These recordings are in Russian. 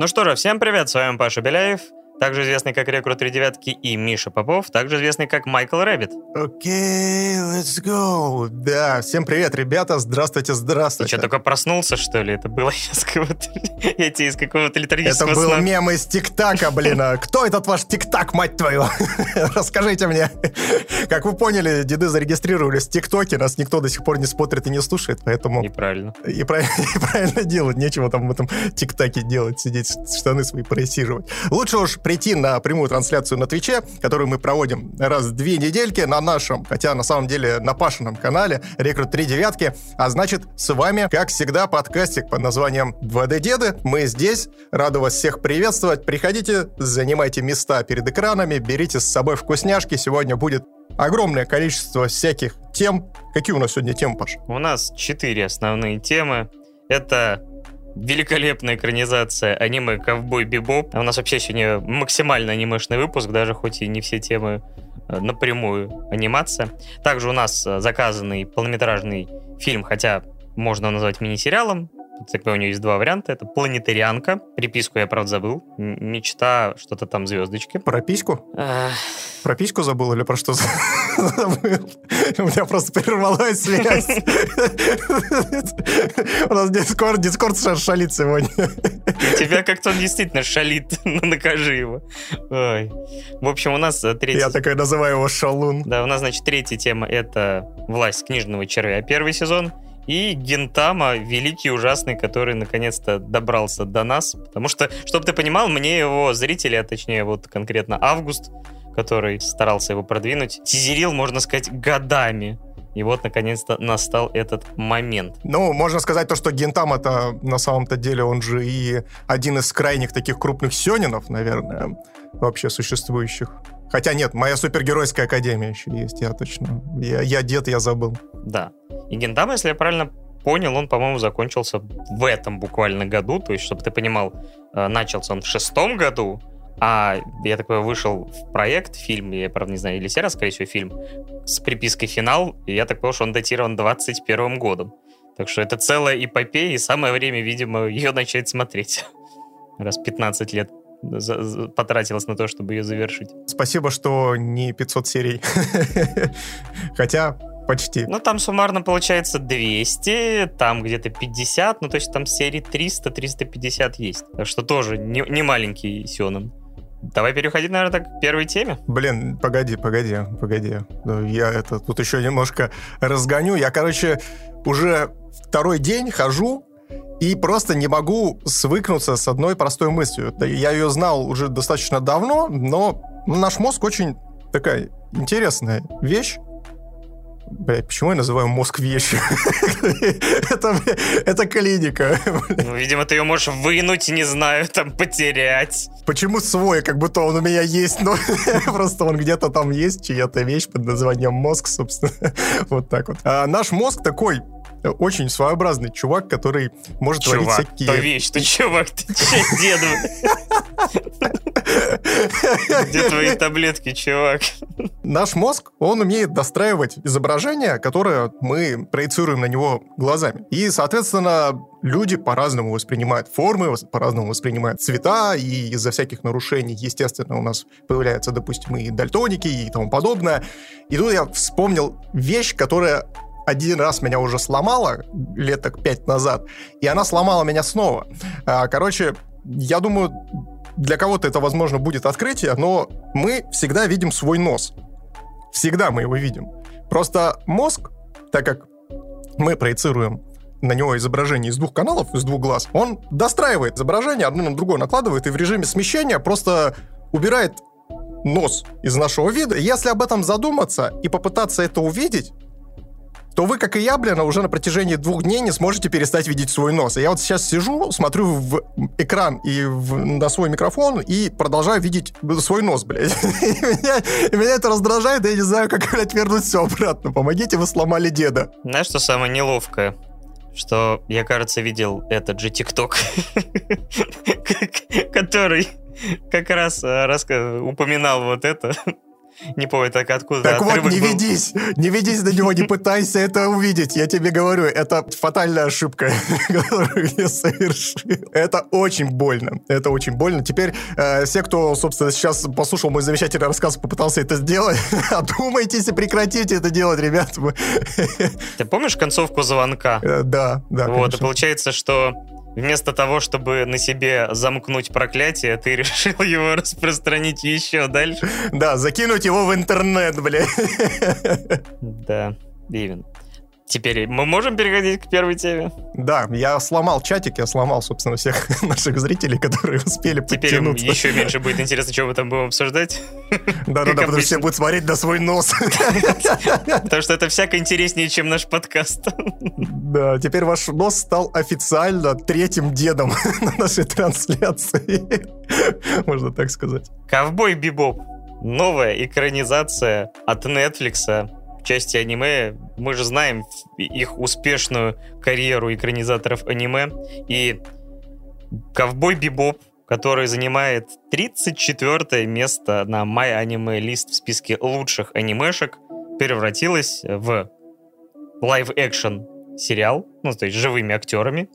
Ну что же, всем привет, с вами Паша Беляев, также известный как Рекрут Три Девятки, и Миша Попов, также известный как Майкл Рэббит. Окей, okay, let's go. Да, всем привет, ребята, здравствуйте, здравствуйте. Ты что, только проснулся, что ли? Это было из какого-то, эти из какого-то литургического Это был сна. мем из ТикТака, блин. Кто этот ваш ТикТак, мать твою? Расскажите мне. Как вы поняли, деды зарегистрировались в ТикТоке, нас никто до сих пор не смотрит и не слушает, поэтому... Неправильно. И правильно, и правильно делать, нечего там в этом ТикТаке делать, сидеть, штаны свои просиживать. Лучше уж прийти на прямую трансляцию на Твиче, которую мы проводим раз в две недельки на нашем, хотя на самом деле на Пашином канале Рекрут 3 девятки. А значит, с вами, как всегда, подкастик под названием 2D Деды. Мы здесь, рады вас всех приветствовать. Приходите, занимайте места перед экранами, берите с собой вкусняшки. Сегодня будет огромное количество всяких тем. Какие у нас сегодня темы, Паш? У нас четыре основные темы. Это великолепная экранизация аниме «Ковбой Бибоп». А у нас вообще сегодня максимально анимешный выпуск, даже хоть и не все темы э, напрямую анимация. Также у нас э, заказанный полнометражный фильм, хотя можно назвать мини-сериалом, у него есть два варианта. Это планетарианка. Приписку я, правда, забыл. Мечта, что-то там звездочки. Про письку? Про письку забыл или про что забыл? У меня просто прервалась связь. У нас Дискорд, Дискорд шалит сегодня. Тебя как-то он действительно шалит. Ну, накажи его. Ой. В общем, у нас э, третья... Я такой называю его шалун. Да, у нас, значит, третья тема — это «Власть книжного червя». Первый сезон — и Гентама, великий ужасный, который наконец-то добрался до нас. Потому что, чтобы ты понимал, мне его зрители, а точнее вот конкретно Август, который старался его продвинуть, тизерил, можно сказать, годами. И вот, наконец-то, настал этот момент. Ну, можно сказать то, что Гентам это на самом-то деле он же и один из крайних таких крупных сёнинов, наверное, вообще существующих. Хотя нет, моя супергеройская академия еще есть, я точно. Я, я дед, я забыл. Да. И Гендам, если я правильно понял, он, по-моему, закончился в этом буквально году. То есть, чтобы ты понимал, э, начался он в шестом году, а я такой вышел в проект, фильм, я, правда, не знаю, или серия, скорее всего, фильм, с припиской «Финал», и я так понял, что он датирован 21 годом. Так что это целая эпопея, и самое время, видимо, ее начать смотреть. Раз 15 лет потратилось на то, чтобы ее завершить. Спасибо, что не 500 серий. Хотя почти. Ну, там суммарно получается 200, там где-то 50, ну, то есть там серии 300-350 есть. Что тоже не, не маленький Сёнэн. Давай переходить, наверное, так к первой теме. Блин, погоди, погоди, погоди. Я это тут еще немножко разгоню. Я, короче, уже второй день хожу и просто не могу свыкнуться с одной простой мыслью. Я ее знал уже достаточно давно, но наш мозг очень такая интересная вещь. Бля, почему я называю мозг вещью? это, это клиника. ну, видимо, ты ее можешь вынуть, не знаю, там, потерять. Почему свой? Как будто он у меня есть, но просто он где-то там есть, чья-то вещь под названием мозг, собственно. вот так вот. А наш мозг такой очень своеобразный чувак, который может чувак, творить всякие... то вещь, ты чувак, ты че, деду? Где твои таблетки, чувак? Наш мозг, он умеет достраивать изображение, которое мы проецируем на него глазами. И, соответственно, люди по-разному воспринимают формы, по-разному воспринимают цвета, и из-за всяких нарушений, естественно, у нас появляются, допустим, и дальтоники, и тому подобное. И тут я вспомнил вещь, которая один раз меня уже сломала, лет так пять назад, и она сломала меня снова. А, короче, я думаю, для кого-то это, возможно, будет открытие, но мы всегда видим свой нос. Всегда мы его видим. Просто мозг, так как мы проецируем на него изображение из двух каналов, из двух глаз, он достраивает изображение, одно на другое накладывает, и в режиме смещения просто убирает нос из нашего вида. Если об этом задуматься и попытаться это увидеть, то вы, как и я, блин, уже на протяжении двух дней не сможете перестать видеть свой нос. И я вот сейчас сижу, смотрю в экран и в, на свой микрофон и продолжаю видеть свой нос, блядь. И меня, это раздражает, я не знаю, как, блядь, вернуть все обратно. Помогите, вы сломали деда. Знаешь, что самое неловкое? Что я, кажется, видел этот же ТикТок, который как раз упоминал вот это. Не помню, так откуда Так вот, отрывок не был. ведись, не ведись на него, не пытайся это увидеть. Я тебе говорю, это фатальная ошибка, которую я совершил. Это очень больно, это очень больно. Теперь э, все, кто, собственно, сейчас послушал мой замечательный рассказ, попытался это сделать, одумайтесь и прекратите это делать, ребят. Ты помнишь концовку звонка? Э, Да, да, вот, и получается, что вместо того, чтобы на себе замкнуть проклятие, ты решил его распространить еще дальше. Да, закинуть его в интернет, бля. Да, именно. Теперь мы можем переходить к первой теме? Да, я сломал чатик, я сломал, собственно, всех наших зрителей, которые успели Теперь подтянуться. еще меньше будет интересно, что мы там будем обсуждать. Да-да-да, потому что все будут смотреть на свой нос. Потому что это всяко интереснее, чем наш подкаст. Да, теперь ваш нос стал официально третьим дедом на нашей трансляции. Можно так сказать. Ковбой Бибоп. Новая экранизация от Netflix части аниме. Мы же знаем их успешную карьеру экранизаторов аниме. И Ковбой Бибоп, который занимает 34 место на My Anime List в списке лучших анимешек, превратилась в live-action сериал, ну, то есть живыми актерами.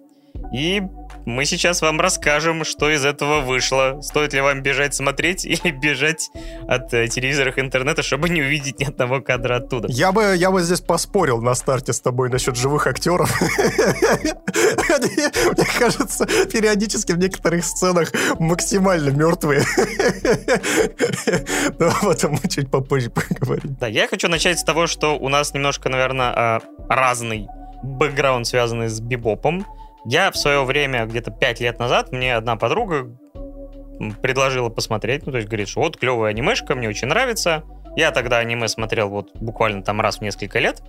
И мы сейчас вам расскажем, что из этого вышло. Стоит ли вам бежать смотреть или бежать от э, телевизоров интернета, чтобы не увидеть ни одного кадра оттуда. Я бы, я бы здесь поспорил на старте с тобой насчет живых актеров. Мне кажется, периодически в некоторых сценах максимально мертвые. Но об этом мы чуть попозже поговорим. Да, я хочу начать с того, что у нас немножко, наверное, разный бэкграунд, связанный с бибопом. Я в свое время, где-то 5 лет назад, мне одна подруга предложила посмотреть, ну, то есть говорит, что вот клевая анимешка, мне очень нравится. Я тогда аниме смотрел вот буквально там раз в несколько лет.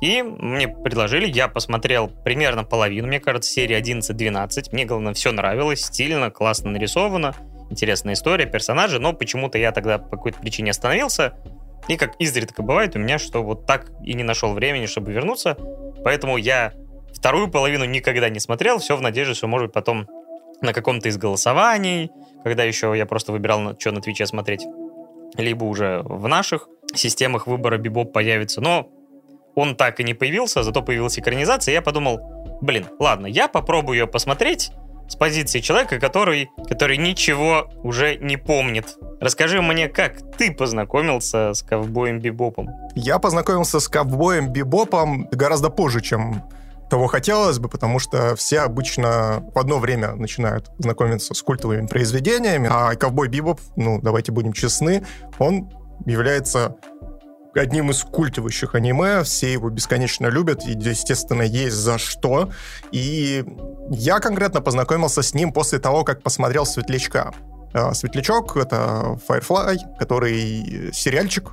И мне предложили, я посмотрел примерно половину, мне кажется, серии 11-12. Мне, главное, все нравилось, стильно, классно нарисовано, интересная история, персонажи, но почему-то я тогда по какой-то причине остановился. И как изредка бывает у меня, что вот так и не нашел времени, чтобы вернуться. Поэтому я вторую половину никогда не смотрел, все в надежде, что, может потом на каком-то из голосований, когда еще я просто выбирал, что на Твиче смотреть, либо уже в наших системах выбора Бибоп появится. Но он так и не появился, зато появилась экранизация, и я подумал, блин, ладно, я попробую ее посмотреть с позиции человека, который, который ничего уже не помнит. Расскажи мне, как ты познакомился с ковбоем Бибопом? Я познакомился с ковбоем Бибопом гораздо позже, чем того хотелось бы, потому что все обычно в одно время начинают знакомиться с культовыми произведениями, а ковбой Бибоп, ну, давайте будем честны, он является одним из культовых аниме, все его бесконечно любят, и, естественно, есть за что. И я конкретно познакомился с ним после того, как посмотрел «Светлячка». «Светлячок» — это Firefly, который сериальчик,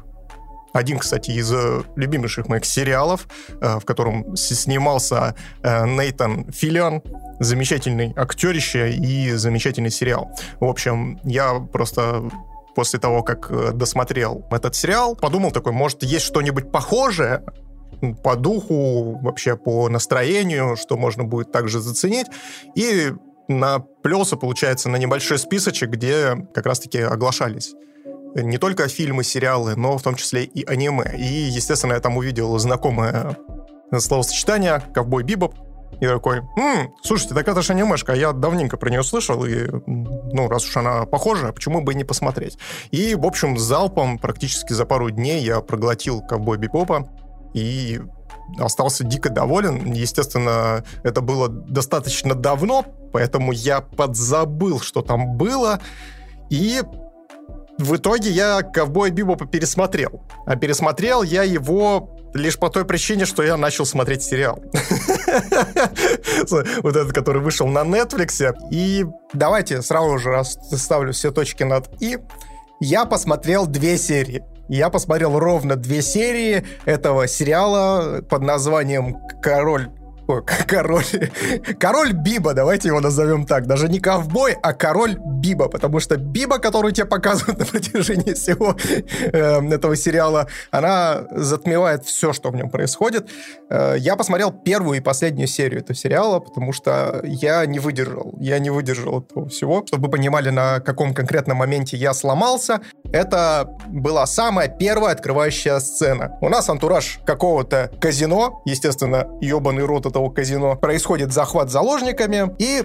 один, кстати, из э, любимейших моих сериалов, э, в котором снимался э, Нейтан Филлиан, замечательный актерище и замечательный сериал. В общем, я просто после того, как досмотрел этот сериал, подумал такой, может, есть что-нибудь похожее по духу, вообще по настроению, что можно будет также заценить. И наплелся, получается, на небольшой списочек, где как раз-таки оглашались не только фильмы, сериалы, но в том числе и аниме. И, естественно, я там увидел знакомое словосочетание «ковбой Бибоп». И такой, «М, слушайте, так это же анимешка, а я давненько про нее слышал, и, ну, раз уж она похожа, почему бы и не посмотреть? И, в общем, залпом практически за пару дней я проглотил «Ковбой Бибопа», и остался дико доволен. Естественно, это было достаточно давно, поэтому я подзабыл, что там было, и в итоге я «Ковбой Бибопа» пересмотрел. А пересмотрел я его лишь по той причине, что я начал смотреть сериал. Вот этот, который вышел на Netflix. И давайте сразу же расставлю все точки над «и». Я посмотрел две серии. Я посмотрел ровно две серии этого сериала под названием «Король К- король. Король Биба, давайте его назовем так. Даже не ковбой, а король Биба. Потому что Биба, которую тебе показывают на протяжении всего э, этого сериала, она затмевает все, что в нем происходит. Э, я посмотрел первую и последнюю серию этого сериала, потому что я не выдержал. Я не выдержал этого всего. Чтобы вы понимали, на каком конкретном моменте я сломался. это была самая первая открывающая сцена. У нас антураж какого-то казино, естественно, ебаный рот этого казино. Происходит захват заложниками, и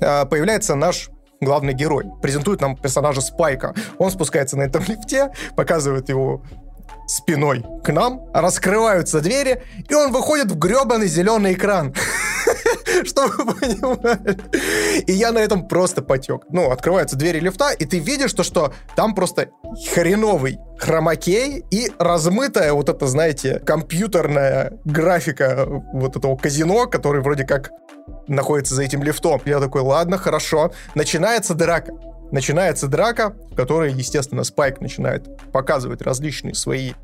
э, появляется наш главный герой. Презентует нам персонажа Спайка. Он спускается на этом лифте, показывает его спиной к нам, раскрываются двери, и он выходит в гребаный зеленый экран. Чтобы вы понимали. И я на этом просто потек. Ну, открываются двери лифта, и ты видишь то, что там просто хреновый хромакей и размытая вот это, знаете, компьютерная графика вот этого казино, который вроде как находится за этим лифтом. Я такой, ладно, хорошо. Начинается драка. Начинается драка, в которой, естественно, Спайк начинает показывать различные свои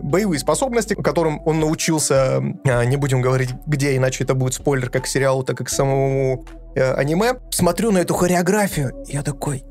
боевые способности, которым он научился, а, не будем говорить где, иначе это будет спойлер как к сериалу, так и к самому э, аниме. Смотрю на эту хореографию, я такой,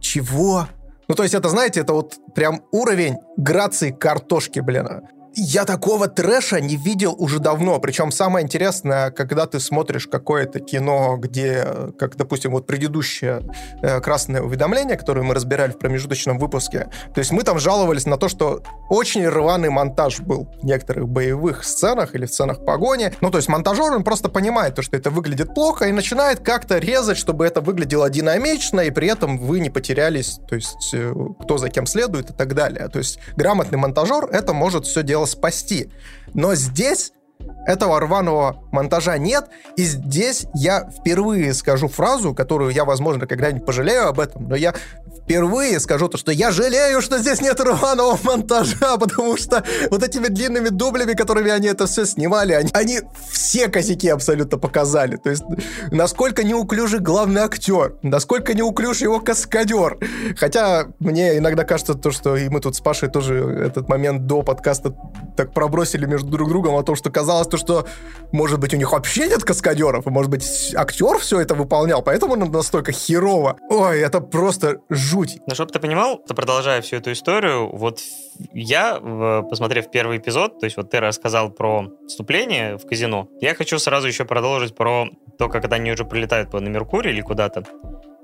чего? Ну, то есть это, знаете, это вот прям уровень грации картошки, блин. Я такого трэша не видел уже давно. Причем самое интересное, когда ты смотришь какое-то кино, где, как, допустим, вот предыдущее э, красное уведомление, которое мы разбирали в промежуточном выпуске. То есть мы там жаловались на то, что очень рваный монтаж был в некоторых боевых сценах или в сценах погони. Ну, то есть монтажер, он просто понимает то, что это выглядит плохо и начинает как-то резать, чтобы это выглядело динамично, и при этом вы не потерялись, то есть э, кто за кем следует и так далее. То есть грамотный монтажер это может все делать спасти. Но здесь этого рваного монтажа нет, и здесь я впервые скажу фразу, которую я, возможно, когда-нибудь пожалею об этом, но я впервые скажу то, что я жалею, что здесь нет рваного монтажа, потому что вот этими длинными дублями, которыми они это все снимали, они, они все косяки абсолютно показали. То есть, насколько неуклюжий главный актер, насколько неуклюж его каскадер. Хотя мне иногда кажется то, что и мы тут с Пашей тоже этот момент до подкаста так пробросили между друг другом о том, что казалось то, что, может быть, у них вообще нет каскадеров, и, может быть, актер все это выполнял, поэтому настолько херово. Ой, это просто жуть. Но чтобы ты понимал, то продолжая всю эту историю, вот я, посмотрев первый эпизод, то есть вот ты рассказал про вступление в казино, я хочу сразу еще продолжить про то, как они уже прилетают на Меркурий или куда-то,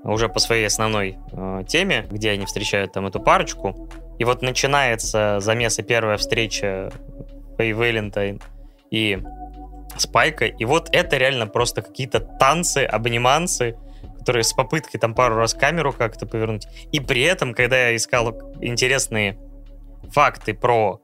уже по своей основной э, теме, где они встречают там эту парочку. И вот начинается замес и первая встреча Фэй Вэлентайн и Спайка. И вот это реально просто какие-то танцы, обниманцы, которые с попыткой там пару раз камеру как-то повернуть. И при этом, когда я искал интересные факты про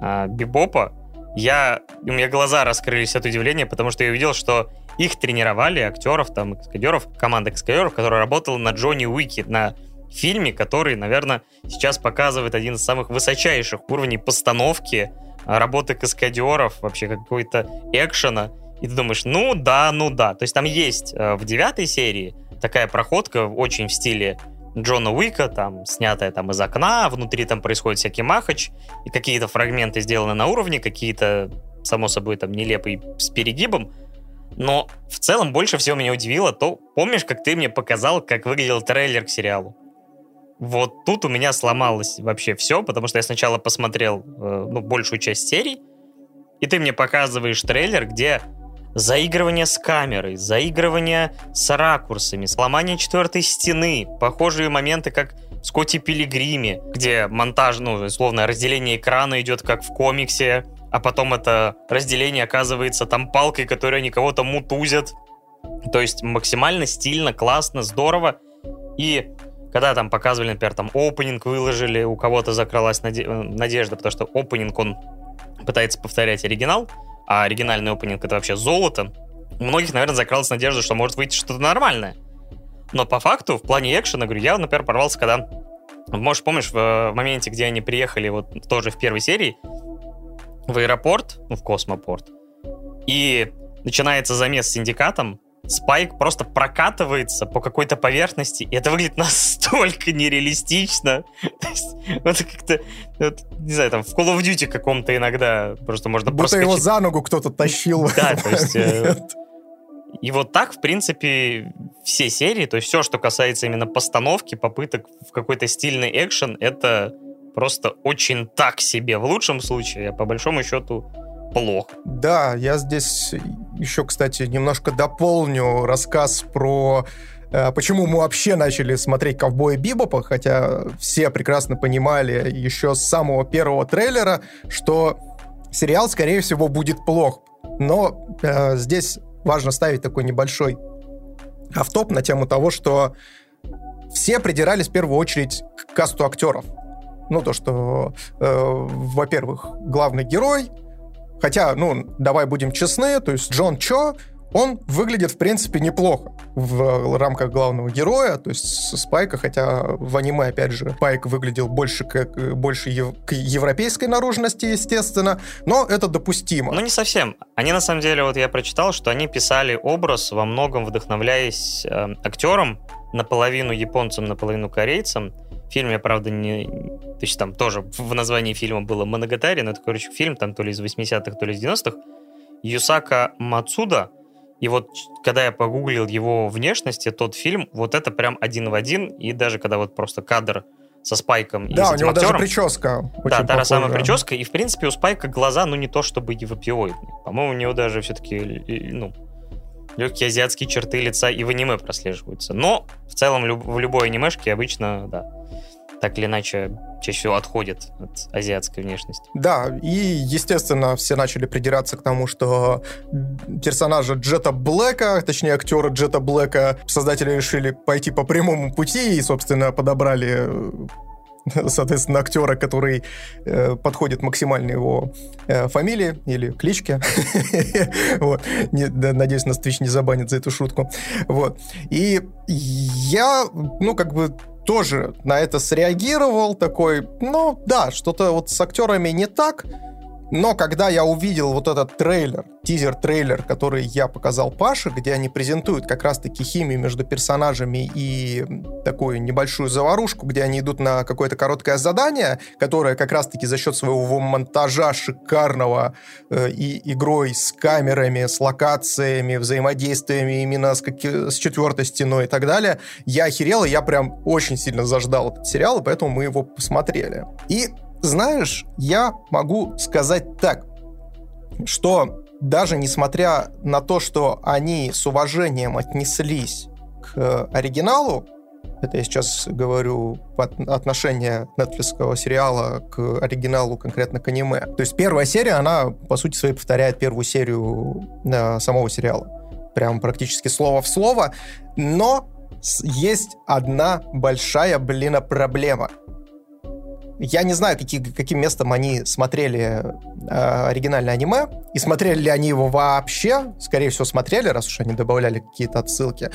э, Бибопа, я, у меня глаза раскрылись от удивления, потому что я увидел, что их тренировали, актеров, там, каскадеров, команда каскадеров, которая работала на Джонни Уики, на фильме, который, наверное, сейчас показывает один из самых высочайших уровней постановки, работы каскадеров, вообще какой-то экшена. И ты думаешь, ну да, ну да. То есть там есть э, в девятой серии такая проходка очень в стиле Джона Уика, там, снятая там из окна, внутри там происходит всякий махач, и какие-то фрагменты сделаны на уровне, какие-то, само собой, там, нелепые с перегибом, но в целом больше всего меня удивило то, помнишь, как ты мне показал, как выглядел трейлер к сериалу? Вот тут у меня сломалось вообще все, потому что я сначала посмотрел э, ну, большую часть серий, и ты мне показываешь трейлер, где заигрывание с камерой, заигрывание с ракурсами, сломание четвертой стены, похожие моменты, как в Скотти Пилигриме, где монтаж, ну, условно, разделение экрана идет как в комиксе, а потом это разделение оказывается там палкой, которая они кого-то мутузят. То есть максимально стильно, классно, здорово. И когда там показывали, например, там опенинг выложили, у кого-то закралась наде- надежда, потому что опенинг, он пытается повторять оригинал, а оригинальный опенинг это вообще золото, у многих, наверное, закралась надежда, что может выйти что-то нормальное. Но по факту, в плане экшена, говорю, я, например, порвался, когда... Может, помнишь, в моменте, где они приехали вот тоже в первой серии в аэропорт, ну, в космопорт, и начинается замес с синдикатом, Спайк просто прокатывается по какой-то поверхности, и это выглядит настолько нереалистично. То есть, это как-то, вот, не знаю, там в Call of Duty каком-то иногда просто можно Будто проскочить. его за ногу кто-то тащил. Да, то есть... Э, и вот так, в принципе, все серии, то есть все, что касается именно постановки, попыток в какой-то стильный экшен, это просто очень так себе. В лучшем случае, а по большому счету, плохо. Да, я здесь еще, кстати, немножко дополню рассказ про э, почему мы вообще начали смотреть «Ковбоя Бибопа», хотя все прекрасно понимали еще с самого первого трейлера, что сериал, скорее всего, будет плох. Но э, здесь важно ставить такой небольшой автоп на тему того, что все придирались в первую очередь к касту актеров. Ну, то, что, э, во-первых, главный герой, хотя, ну, давай будем честны, то есть Джон Чо он выглядит, в принципе, неплохо в рамках главного героя, то есть Спайка, хотя в аниме, опять же, Спайк выглядел больше, как, больше ев, к европейской наружности, естественно, но это допустимо. Ну, не совсем. Они, на самом деле, вот я прочитал, что они писали образ во многом вдохновляясь э, актером, наполовину японцем, наполовину корейцем. В фильме, правда, не... То есть там тоже в названии фильма было «Моногатари», но это, короче, фильм там то ли из 80-х, то ли из 90-х. Юсака Мацуда — и вот когда я погуглил его внешность, тот фильм, вот это прям один в один. И даже когда вот просто кадр со Спайком да, и у него актером, даже прическа. Да, та же самая прическа. И, в принципе, у Спайка глаза, ну, не то чтобы европеоидные. По-моему, у него даже все-таки, ну, легкие азиатские черты лица и в аниме прослеживаются. Но в целом в любой анимешке обычно, да, так или иначе чаще всего отходит от азиатской внешности. Да, и, естественно, все начали придираться к тому, что персонажа Джета Блэка, точнее, актера Джета Блэка, создатели решили пойти по прямому пути и, собственно, подобрали соответственно, актера, который э, подходит максимально его э, фамилии или кличке. вот. не, да, надеюсь, нас Twitch не забанит за эту шутку. Вот. И я, ну, как бы тоже на это среагировал, такой, ну, да, что-то вот с актерами не так, но когда я увидел вот этот трейлер, тизер-трейлер, который я показал Паше, где они презентуют как раз-таки химию между персонажами и такую небольшую заварушку, где они идут на какое-то короткое задание, которое как раз-таки за счет своего монтажа шикарного э, и игрой с камерами, с локациями, взаимодействиями именно с, как... с четвертой стеной и так далее, я охерел, и я прям очень сильно заждал этот сериал, и поэтому мы его посмотрели. И знаешь, я могу сказать так, что даже несмотря на то, что они с уважением отнеслись к оригиналу, это я сейчас говорю отношение Netflix сериала к оригиналу, конкретно к аниме. То есть первая серия, она, по сути своей, повторяет первую серию э, самого сериала. Прям практически слово в слово. Но есть одна большая, блин, проблема — я не знаю, какие, каким местом они смотрели э, оригинальное аниме, и смотрели ли они его вообще. Скорее всего, смотрели, раз уж они добавляли какие-то отсылки.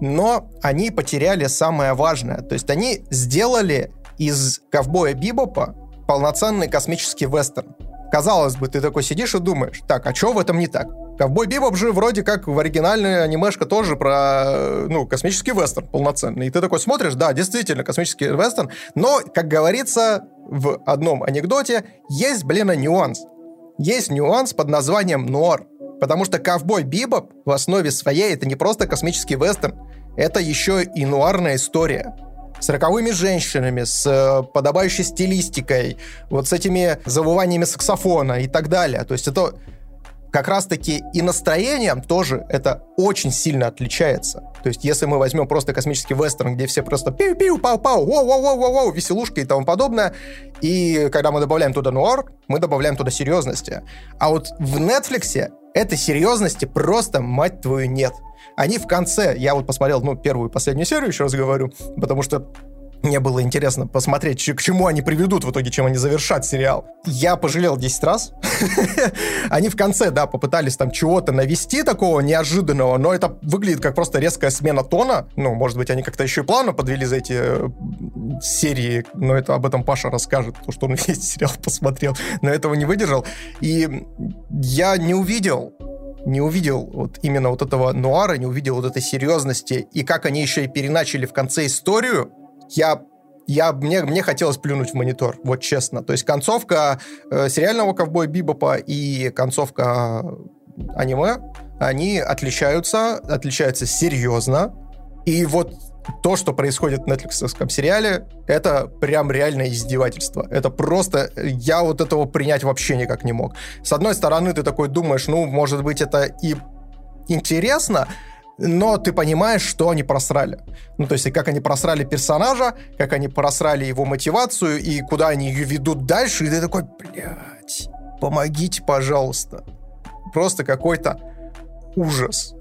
Но они потеряли самое важное. То есть они сделали из ковбоя Бибопа полноценный космический вестерн. Казалось бы, ты такой сидишь и думаешь, так, а что в этом не так? Ковбой Бибоп же вроде как в оригинальной анимешка тоже про, ну, космический вестерн полноценный. И ты такой смотришь, да, действительно, космический вестерн, но, как говорится в одном анекдоте, есть, блин, нюанс. Есть нюанс под названием нуар. Потому что ковбой Бибоп в основе своей это не просто космический вестерн, это еще и нуарная история с роковыми женщинами, с э, подобающей стилистикой, вот с этими завываниями саксофона и так далее. То есть это как раз-таки и настроением тоже это очень сильно отличается. То есть, если мы возьмем просто космический вестерн, где все просто пиу-пиу, пау-пау, воу-воу-воу-воу, веселушка и тому подобное, и когда мы добавляем туда нуар, мы добавляем туда серьезности. А вот в Netflix этой серьезности просто, мать твою, нет. Они в конце, я вот посмотрел, ну, первую и последнюю серию, еще раз говорю, потому что мне было интересно посмотреть, к чему они приведут в итоге, чем они завершат сериал. Я пожалел 10 раз. они в конце, да, попытались там чего-то навести такого неожиданного, но это выглядит как просто резкая смена тона. Ну, может быть, они как-то еще и плавно подвели за эти э, серии, но это об этом Паша расскажет, потому что он весь сериал посмотрел, но этого не выдержал. И я не увидел не увидел вот именно вот этого нуара, не увидел вот этой серьезности, и как они еще и переначали в конце историю, я я, мне, мне хотелось плюнуть в монитор, вот честно. То есть концовка э, сериального ковбоя Бибопа и концовка аниме, они отличаются, отличаются серьезно. И вот то, что происходит в нетфликсовском сериале, это прям реальное издевательство. Это просто... Я вот этого принять вообще никак не мог. С одной стороны, ты такой думаешь, ну, может быть, это и интересно, но ты понимаешь, что они просрали. Ну, то есть, как они просрали персонажа, как они просрали его мотивацию, и куда они ее ведут дальше, и ты такой, блядь, помогите, пожалуйста. Просто какой-то ужас.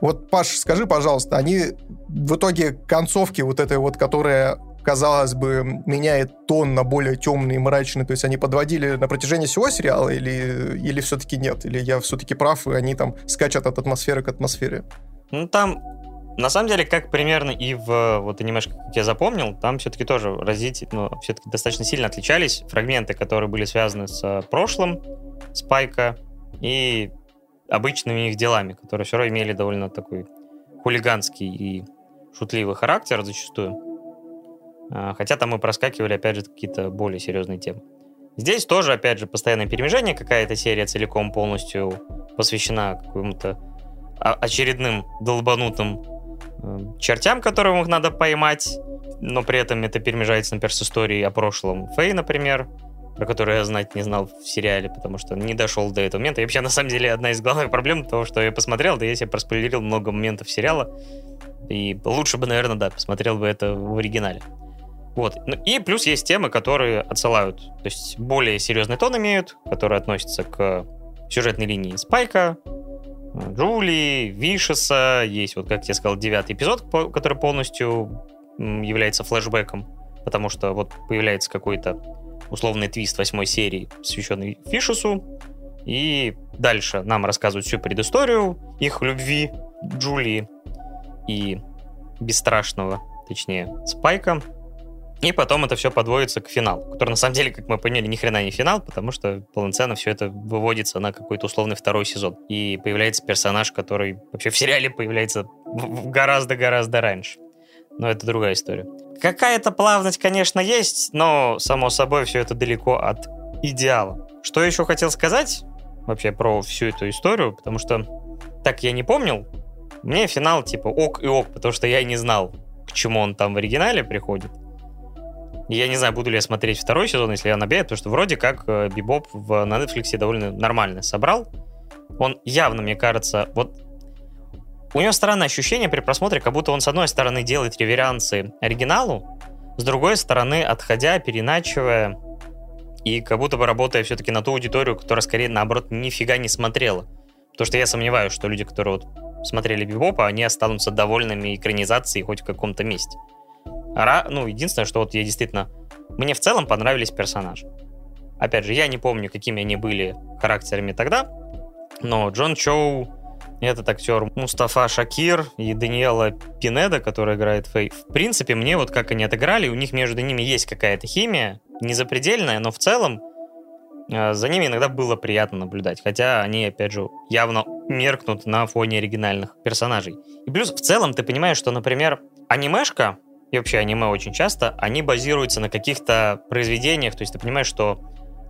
Вот, Паш, скажи, пожалуйста, они в итоге концовки вот этой вот, которая казалось бы, меняет тон на более темный и мрачный. То есть они подводили на протяжении всего сериала или, или все-таки нет? Или я все-таки прав, и они там скачут от атмосферы к атмосфере? Ну, там, на самом деле, как примерно и в вот анимешке, как я запомнил, там все-таки тоже разительно, ну, все-таки достаточно сильно отличались фрагменты, которые были связаны с прошлым Спайка и обычными их делами, которые все равно имели довольно такой хулиганский и шутливый характер зачастую. А, хотя там мы проскакивали, опять же, какие-то более серьезные темы. Здесь тоже, опять же, постоянное перемежение. Какая-то серия целиком полностью посвящена какому-то очередным долбанутым э, чертям, которым их надо поймать. Но при этом это перемежается, например, с историей о прошлом Фэй, например, про которую я знать не знал в сериале, потому что не дошел до этого момента. И вообще, на самом деле, одна из главных проблем того, что я посмотрел, да я себе проспойлерил много моментов сериала. И лучше бы, наверное, да, посмотрел бы это в оригинале. Вот. Ну, и плюс есть темы, которые отсылают, то есть более серьезный тон имеют, которые относятся к сюжетной линии Спайка, Джули, Вишеса, есть вот, как я сказал, девятый эпизод, который полностью является флешбеком, потому что вот появляется какой-то условный твист восьмой серии, посвященный Фишесу, и дальше нам рассказывают всю предысторию их любви Джулии и бесстрашного, точнее, Спайка, и потом это все подводится к финалу, который на самом деле, как мы поняли, ни хрена не финал, потому что полноценно все это выводится на какой-то условный второй сезон. И появляется персонаж, который вообще в сериале появляется гораздо-гораздо раньше. Но это другая история. Какая-то плавность, конечно, есть, но, само собой, все это далеко от идеала. Что еще хотел сказать вообще про всю эту историю, потому что так я не помнил. Мне финал типа ок и ок, потому что я не знал, к чему он там в оригинале приходит. Я не знаю, буду ли я смотреть второй сезон, если я набею, потому что вроде как э, Бибоп в, на Netflix довольно нормально собрал. Он явно, мне кажется, вот у него странное ощущение при просмотре, как будто он с одной стороны делает реверансы оригиналу, с другой стороны, отходя, переначивая, и как будто бы работая все-таки на ту аудиторию, которая скорее, наоборот, нифига не смотрела. Потому что я сомневаюсь, что люди, которые вот смотрели Бибопа, они останутся довольными экранизацией хоть в каком-то месте. Ну, единственное, что вот я действительно... Мне в целом понравились персонажи. Опять же, я не помню, какими они были характерами тогда, но Джон Чоу, этот актер Мустафа Шакир и Даниэла Пинеда, которая играет Фэй, в принципе, мне вот как они отыграли, у них между ними есть какая-то химия, не запредельная, но в целом э, за ними иногда было приятно наблюдать, хотя они, опять же, явно меркнут на фоне оригинальных персонажей. И плюс в целом ты понимаешь, что, например, анимешка, и вообще аниме очень часто, они базируются на каких-то произведениях, то есть ты понимаешь, что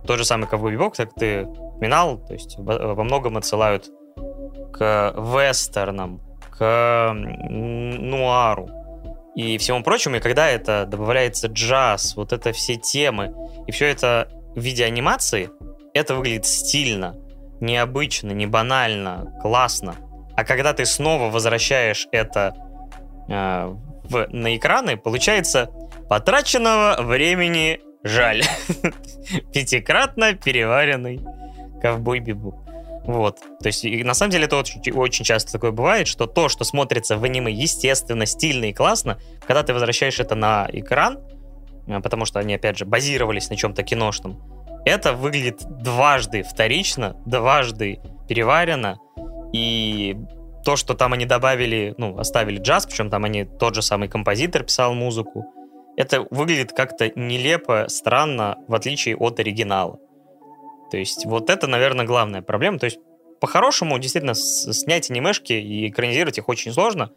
тот же самый Ковбой Бибок, как ты упоминал, то есть во многом отсылают к вестернам, к нуару и всему прочему, и когда это добавляется джаз, вот это все темы, и все это в виде анимации, это выглядит стильно, необычно, не банально, классно. А когда ты снова возвращаешь это э, в, на экраны, получается потраченного времени жаль. Пятикратно переваренный ковбой бибу. Вот. То есть, и на самом деле, это очень, очень часто такое бывает, что то, что смотрится в аниме естественно, стильно и классно, когда ты возвращаешь это на экран, э, потому что они, опять же, базировались на чем-то киношном, это выглядит дважды вторично, дважды переварено, и то, что там они добавили, ну, оставили джаз, причем там они, тот же самый композитор писал музыку, это выглядит как-то нелепо, странно, в отличие от оригинала. То есть вот это, наверное, главная проблема. То есть по-хорошему, действительно, снять анимешки и экранизировать их очень сложно.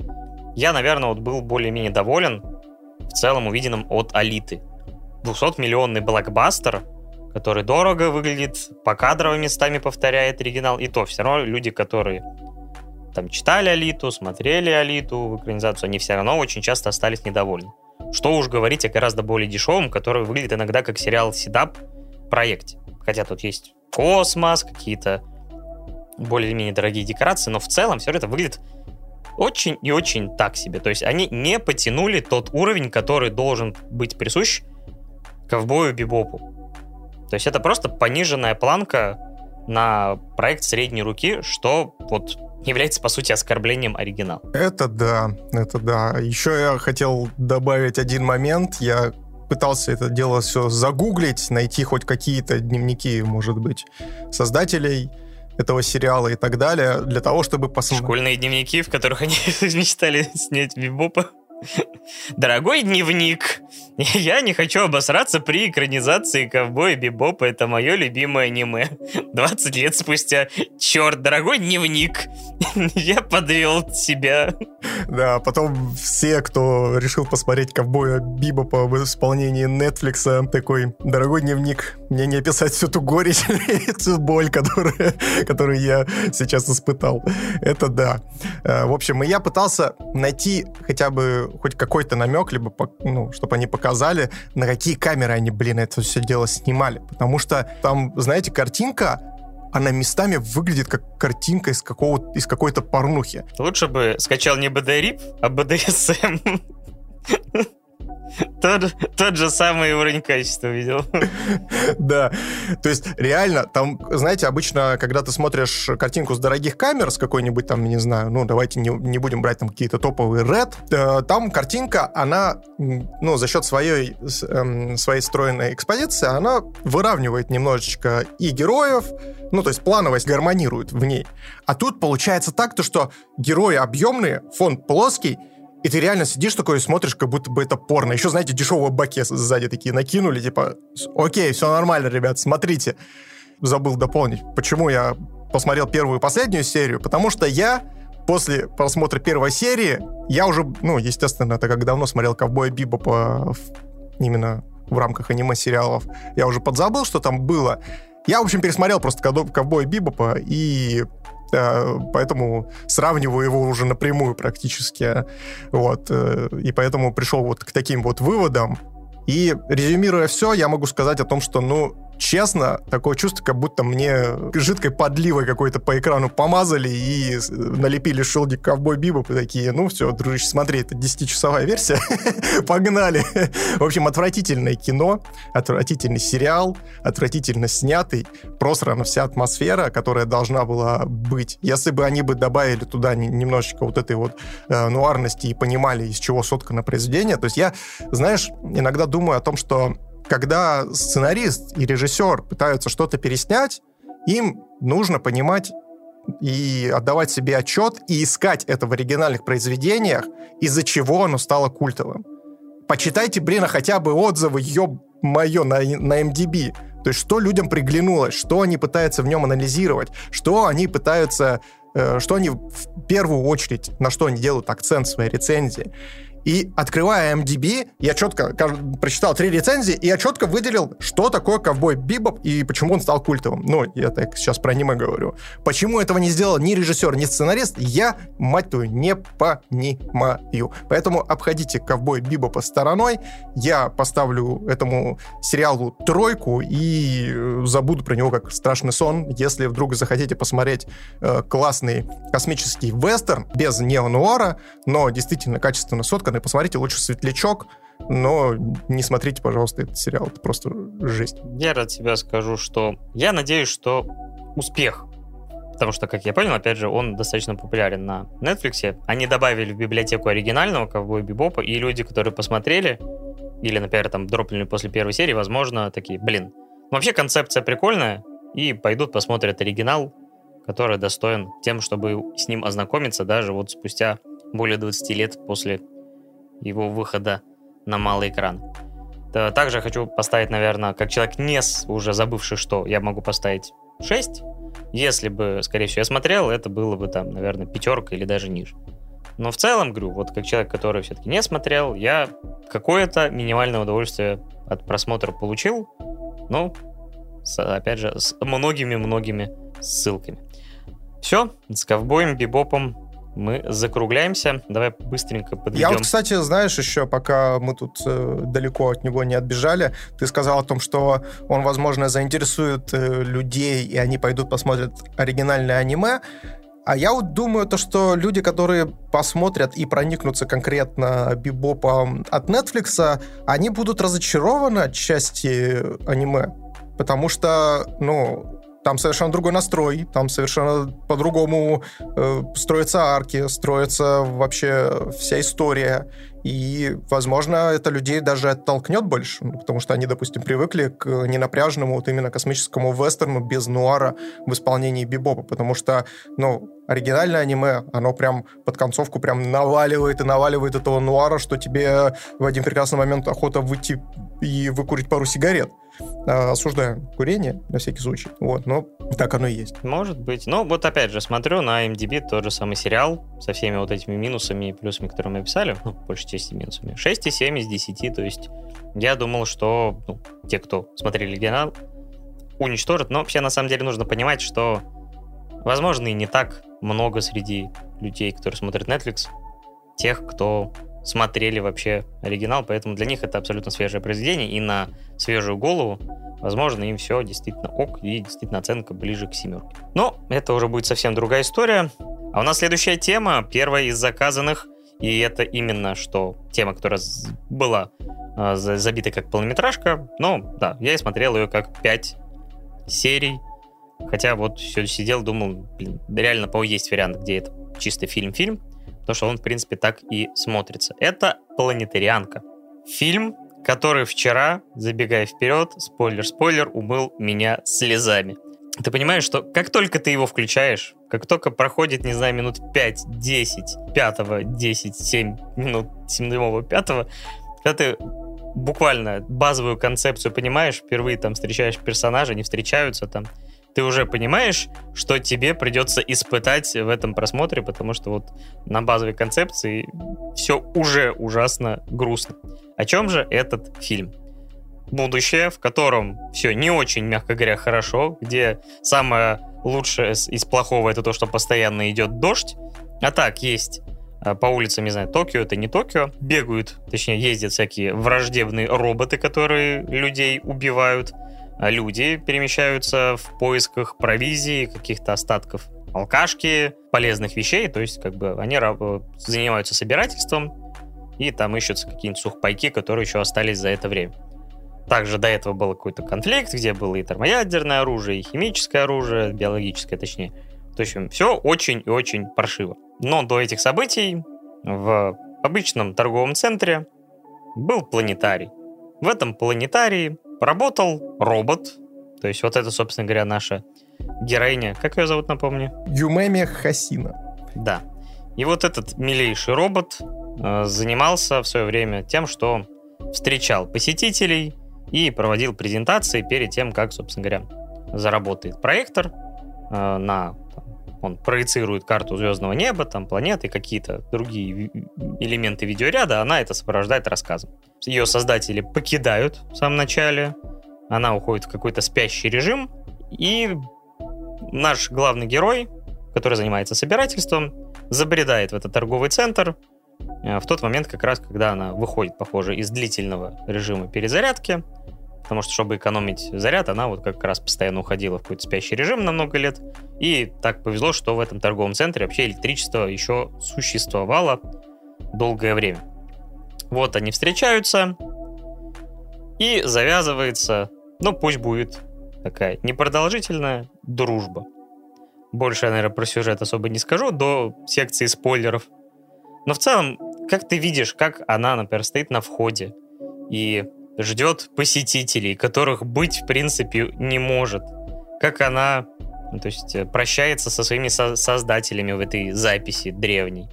Я, наверное, вот был более-менее доволен в целом увиденным от Алиты. 200-миллионный блокбастер, который дорого выглядит, по кадровым местами повторяет оригинал, и то все равно люди, которые там читали Алиту, смотрели Алиту в экранизацию, они все равно очень часто остались недовольны. Что уж говорить о гораздо более дешевом, который выглядит иногда как сериал Седап проекте. Хотя тут есть космос, какие-то более-менее дорогие декорации, но в целом все это выглядит очень и очень так себе. То есть они не потянули тот уровень, который должен быть присущ ковбою Бибопу. То есть это просто пониженная планка на проект средней руки, что вот является, по сути, оскорблением оригинала. Это да, это да. Еще я хотел добавить один момент. Я пытался это дело все загуглить, найти хоть какие-то дневники, может быть, создателей этого сериала и так далее, для того, чтобы посмотреть... Школьные дневники, в которых они мечтали снять Бибопа. Дорогой дневник, я не хочу обосраться при экранизации ковбоя Бибопа. Это мое любимое аниме. 20 лет спустя. Черт, дорогой дневник, я подвел себя. Да, потом все, кто решил посмотреть ковбоя Бибопа в исполнении Netflix, такой, дорогой дневник, мне не описать всю ту горечь и всю боль, которую, которую я сейчас испытал. Это да. Э, в общем, я пытался найти хотя бы хоть какой-то намек, либо, ну, чтобы они показали, на какие камеры они, блин, это все дело снимали. Потому что там, знаете, картинка, она местами выглядит как картинка из, какого из какой-то порнухи. Лучше бы скачал не БДРИП, а БДСМ. Тот, тот же самый уровень качества видел. Да, то есть реально, там, знаете, обычно, когда ты смотришь картинку с дорогих камер, с какой-нибудь там, не знаю, ну, давайте не, не будем брать там какие-то топовые Red, э, там картинка, она, ну, за счет своей, э, своей стройной экспозиции, она выравнивает немножечко и героев, ну, то есть плановость гармонирует в ней. А тут получается так, то, что герои объемные, фон плоский, и ты реально сидишь такой и смотришь, как будто бы это порно. Еще, знаете, дешевые баке сзади такие накинули, типа, окей, все нормально, ребят, смотрите. Забыл дополнить, почему я посмотрел первую и последнюю серию, потому что я после просмотра первой серии, я уже, ну, естественно, это как давно смотрел «Ковбоя Бибопа» именно в рамках аниме-сериалов, я уже подзабыл, что там было. Я, в общем, пересмотрел просто «Ковбоя Бибопа» и поэтому сравниваю его уже напрямую практически. Вот. Э, и поэтому пришел вот к таким вот выводам. И резюмируя все, я могу сказать о том, что, ну, честно, такое чувство, как будто мне жидкой подливой какой-то по экрану помазали и налепили шелдик ковбой Бибоп и такие, ну все, дружище, смотри, это 10-часовая версия, погнали. В общем, отвратительное кино, отвратительный сериал, отвратительно снятый, просрана вся атмосфера, которая должна была быть. Если бы они бы добавили туда немножечко вот этой вот э, нуарности и понимали, из чего соткано произведение, то есть я, знаешь, иногда думаю о том, что когда сценарист и режиссер пытаются что-то переснять, им нужно понимать и отдавать себе отчет и искать это в оригинальных произведениях, из-за чего оно стало культовым. Почитайте, блин, а хотя бы отзывы, ё моё, на, на MDB. То есть, что людям приглянулось, что они пытаются в нем анализировать, что они пытаются, э, что они в первую очередь, на что они делают акцент в своей рецензии. И открывая MDB, я четко прочитал три рецензии, и я четко выделил, что такое ковбой Бибоп и почему он стал культовым. Ну, я так сейчас про аниме говорю. Почему этого не сделал ни режиссер, ни сценарист, я, мать твою, не понимаю. Поэтому обходите ковбой Бибопа стороной. Я поставлю этому сериалу тройку и э, забуду про него как страшный сон. Если вдруг захотите посмотреть э, классный космический вестерн без неонуара, но действительно качественно сотканный, стороны, посмотрите лучше «Светлячок», но не смотрите, пожалуйста, этот сериал. Это просто жесть. Я рад тебя скажу, что я надеюсь, что успех Потому что, как я понял, опять же, он достаточно популярен на Netflix. Они добавили в библиотеку оригинального Ковбоя Бибопа, и люди, которые посмотрели, или, например, там дропнули после первой серии, возможно, такие, блин, вообще концепция прикольная, и пойдут посмотрят оригинал, который достоин тем, чтобы с ним ознакомиться даже вот спустя более 20 лет после его выхода на малый экран. Также хочу поставить, наверное, как человек не уже забывший, что я могу поставить 6. Если бы, скорее всего, я смотрел, это было бы там, наверное, пятерка или даже ниже. Но в целом, говорю, вот как человек, который все-таки не смотрел, я какое-то минимальное удовольствие от просмотра получил, ну, с, опять же, с многими-многими ссылками. Все, с ковбоем, бибопом мы закругляемся. Давай быстренько подведем. Я вот, кстати, знаешь, еще пока мы тут э, далеко от него не отбежали, ты сказал о том, что он, возможно, заинтересует э, людей, и они пойдут посмотрят оригинальное аниме. А я вот думаю, то, что люди, которые посмотрят и проникнутся конкретно бибопом от Netflix, они будут разочарованы от части аниме. Потому что, ну, там совершенно другой настрой, там совершенно по-другому э, строятся арки, строится вообще вся история. И, возможно, это людей даже оттолкнет больше, ну, потому что они, допустим, привыкли к ненапряженному вот именно космическому вестерну без нуара в исполнении бибопа, потому что, ну, оригинальное аниме, оно прям под концовку прям наваливает и наваливает этого нуара, что тебе в один прекрасный момент охота выйти и выкурить пару сигарет. А, осуждаем курение, на всякий случай. Вот, но так оно и есть. Может быть. Ну, вот опять же, смотрю на MDB тот же самый сериал со всеми вот этими минусами и плюсами, которые мы писали, ну, большей части минусами. 6,7 из 10, то есть я думал, что ну, те, кто смотрели оригинал, уничтожат, но вообще на самом деле нужно понимать, что возможно и не так много среди людей, которые смотрят Netflix, тех, кто смотрели вообще оригинал, поэтому для них это абсолютно свежее произведение, и на свежую голову, возможно, им все действительно ок, и действительно оценка ближе к семерке. Но это уже будет совсем другая история. А у нас следующая тема, первая из заказанных, и это именно что тема, которая была э, забита как полнометражка, но да, я и смотрел ее как 5 серий, хотя вот все сидел, думал, блин, реально, по есть вариант, где это чисто фильм-фильм, потому что он, в принципе, так и смотрится. Это «Планетарианка». Фильм, который вчера, забегая вперед, спойлер-спойлер, умыл меня слезами. Ты понимаешь, что как только ты его включаешь, как только проходит, не знаю, минут 5, 10, 5, 10, 7 минут 7 5, когда ты буквально базовую концепцию понимаешь, впервые там встречаешь персонажа, они встречаются там, ты уже понимаешь, что тебе придется испытать в этом просмотре, потому что вот на базовой концепции все уже ужасно грустно. О чем же этот фильм? Будущее, в котором все не очень, мягко говоря, хорошо, где самое лучшее из плохого это то, что постоянно идет дождь. А так, есть а, по улицам, не знаю, Токио, это не Токио, бегают, точнее, ездят всякие враждебные роботы, которые людей убивают. Люди перемещаются в поисках провизии, каких-то остатков алкашки, полезных вещей, то есть как бы они занимаются собирательством, и там ищутся какие-нибудь сухпайки, которые еще остались за это время. Также до этого был какой-то конфликт, где было и термоядерное оружие, и химическое оружие, биологическое точнее. То есть все очень и очень паршиво. Но до этих событий в обычном торговом центре был планетарий. В этом планетарии Поработал робот, то есть вот это, собственно говоря, наша героиня. Как ее зовут, напомню? Юмеми Хасина. Да. И вот этот милейший робот э, занимался в свое время тем, что встречал посетителей и проводил презентации перед тем, как, собственно говоря, заработает проектор э, на он проецирует карту звездного неба, там планеты, какие-то другие элементы видеоряда, она это сопровождает рассказом. Ее создатели покидают в самом начале, она уходит в какой-то спящий режим, и наш главный герой, который занимается собирательством, забредает в этот торговый центр э, в тот момент, как раз, когда она выходит, похоже, из длительного режима перезарядки, потому что, чтобы экономить заряд, она вот как раз постоянно уходила в какой-то спящий режим на много лет. И так повезло, что в этом торговом центре вообще электричество еще существовало долгое время. Вот они встречаются, и завязывается, ну пусть будет такая непродолжительная дружба. Больше я, наверное, про сюжет особо не скажу, до секции спойлеров. Но в целом, как ты видишь, как она, например, стоит на входе, и ждет посетителей, которых быть в принципе не может. Как она, ну, то есть э, прощается со своими со- создателями в этой записи древней.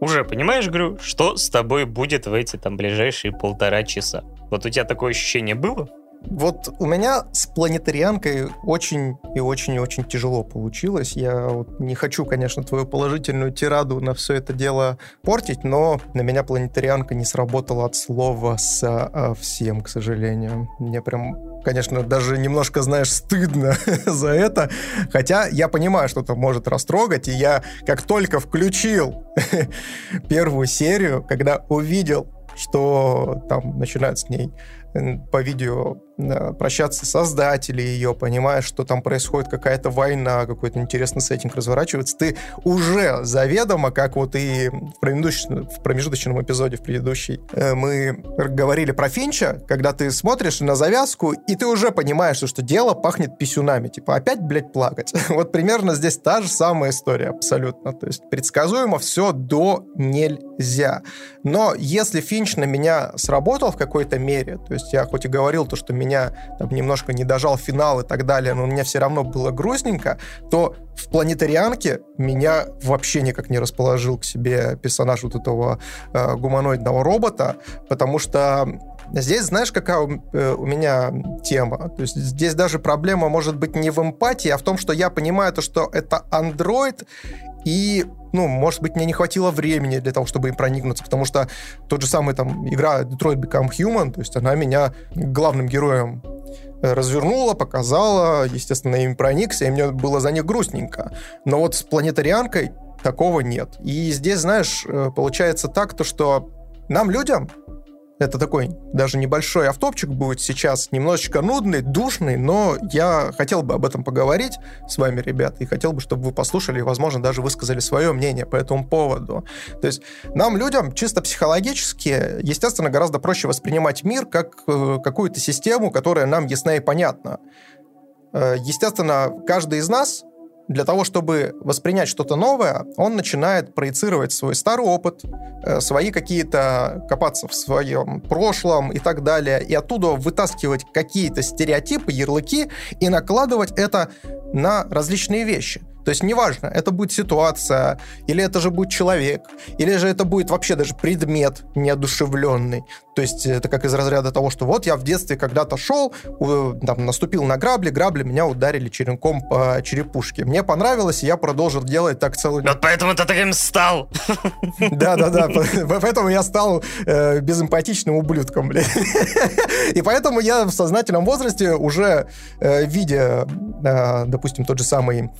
Уже понимаешь, говорю, что с тобой будет в эти там ближайшие полтора часа? Вот у тебя такое ощущение было? Вот у меня с планетарианкой очень и очень и очень тяжело получилось. Я вот не хочу, конечно, твою положительную тираду на все это дело портить, но на меня планетарианка не сработала от слова совсем, к сожалению. Мне прям, конечно, даже немножко, знаешь, стыдно за это. Хотя я понимаю, что это может растрогать, и я как только включил первую серию, когда увидел что там начинают с ней по видео прощаться с создателей ее, понимаешь, что там происходит какая-то война, какой-то интересный сеттинг разворачивается, ты уже заведомо, как вот и в промежуточном, в промежуточном эпизоде, в предыдущей, э, мы говорили про Финча, когда ты смотришь на завязку, и ты уже понимаешь, что дело пахнет писюнами, типа опять, блядь, плакать. Вот примерно здесь та же самая история абсолютно, то есть предсказуемо все до нельзя. Но если Финч на меня сработал в какой-то мере, то есть я хоть и говорил то, что меня там, немножко не дожал финал и так далее, но у меня все равно было грустненько, то в «Планетарианке» меня вообще никак не расположил к себе персонаж вот этого э, гуманоидного робота, потому что Здесь, знаешь, какая у, э, у меня тема? То есть здесь даже проблема может быть не в эмпатии, а в том, что я понимаю то, что это андроид, и ну, может быть, мне не хватило времени для того, чтобы им проникнуться, потому что тот же самый там игра Detroit Become Human, то есть она меня главным героем э, развернула, показала, естественно, им проникся, и мне было за них грустненько. Но вот с планетарианкой такого нет. И здесь, знаешь, э, получается так, то что нам, людям, это такой даже небольшой автопчик будет сейчас, немножечко нудный, душный, но я хотел бы об этом поговорить с вами, ребята, и хотел бы, чтобы вы послушали и, возможно, даже высказали свое мнение по этому поводу. То есть нам, людям, чисто психологически, естественно, гораздо проще воспринимать мир как э, какую-то систему, которая нам ясна и понятна. Э, естественно, каждый из нас для того, чтобы воспринять что-то новое, он начинает проецировать свой старый опыт, э, свои какие-то, копаться в своем прошлом и так далее, и оттуда вытаскивать какие-то стереотипы, ярлыки и накладывать это на различные вещи. То есть неважно, это будет ситуация, или это же будет человек, или же это будет вообще даже предмет неодушевленный. То есть это как из разряда того, что вот я в детстве когда-то шел, там, наступил на грабли, грабли меня ударили черенком по черепушке. Мне понравилось, и я продолжил делать так целый... Вот поэтому ты таким стал. Да-да-да, поэтому я стал э, безэмпатичным ублюдком, блядь. И поэтому я в сознательном возрасте уже, э, видя, э, допустим, тот же самый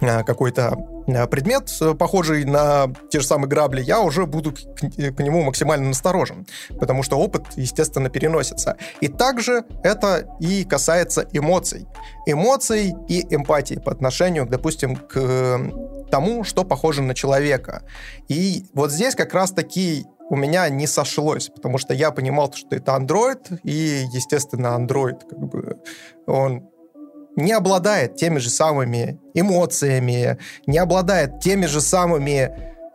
какой-то э, предмет, э, похожий на те же самые грабли, я уже буду к, к нему максимально насторожен, потому что опыт, естественно, переносится. И также это и касается эмоций. Эмоций и эмпатии по отношению, допустим, к тому, что похоже на человека. И вот здесь как раз-таки у меня не сошлось, потому что я понимал, что это андроид, и, естественно, андроид, как бы, он не обладает теми же самыми эмоциями, не обладает теми же самыми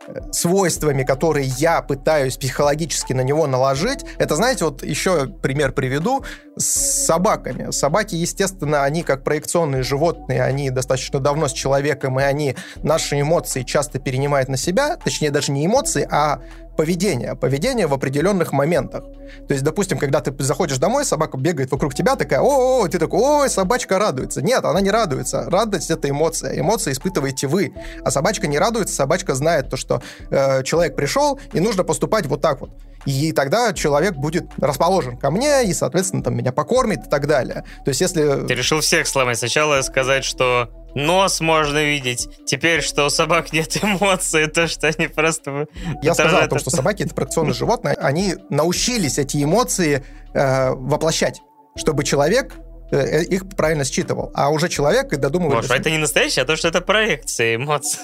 э, свойствами, которые я пытаюсь психологически на него наложить. Это, знаете, вот еще пример приведу с собаками. Собаки, естественно, они как проекционные животные, они достаточно давно с человеком, и они наши эмоции часто перенимают на себя, точнее даже не эмоции, а поведение. Поведение в определенных моментах. То есть, допустим, когда ты заходишь домой, собака бегает вокруг тебя, такая, о, -о, -о ты такой, ой, собачка радуется. Нет, она не радуется. Радость — это эмоция. Эмоции испытываете вы. А собачка не радуется, собачка знает то, что э, человек пришел, и нужно поступать вот так вот. И тогда человек будет расположен ко мне, и, соответственно, там меня покормит и так далее. То есть, если... Ты решил всех сломать. Сначала сказать, что нос можно видеть. Теперь, что у собак нет эмоций, то, что они просто... Я сказал о том, что собаки — это проекционные животные. Они научились эти эмоции э, воплощать, чтобы человек их правильно считывал. А уже человек и додумывает... Может, это не настоящее, а то, что это проекция эмоций.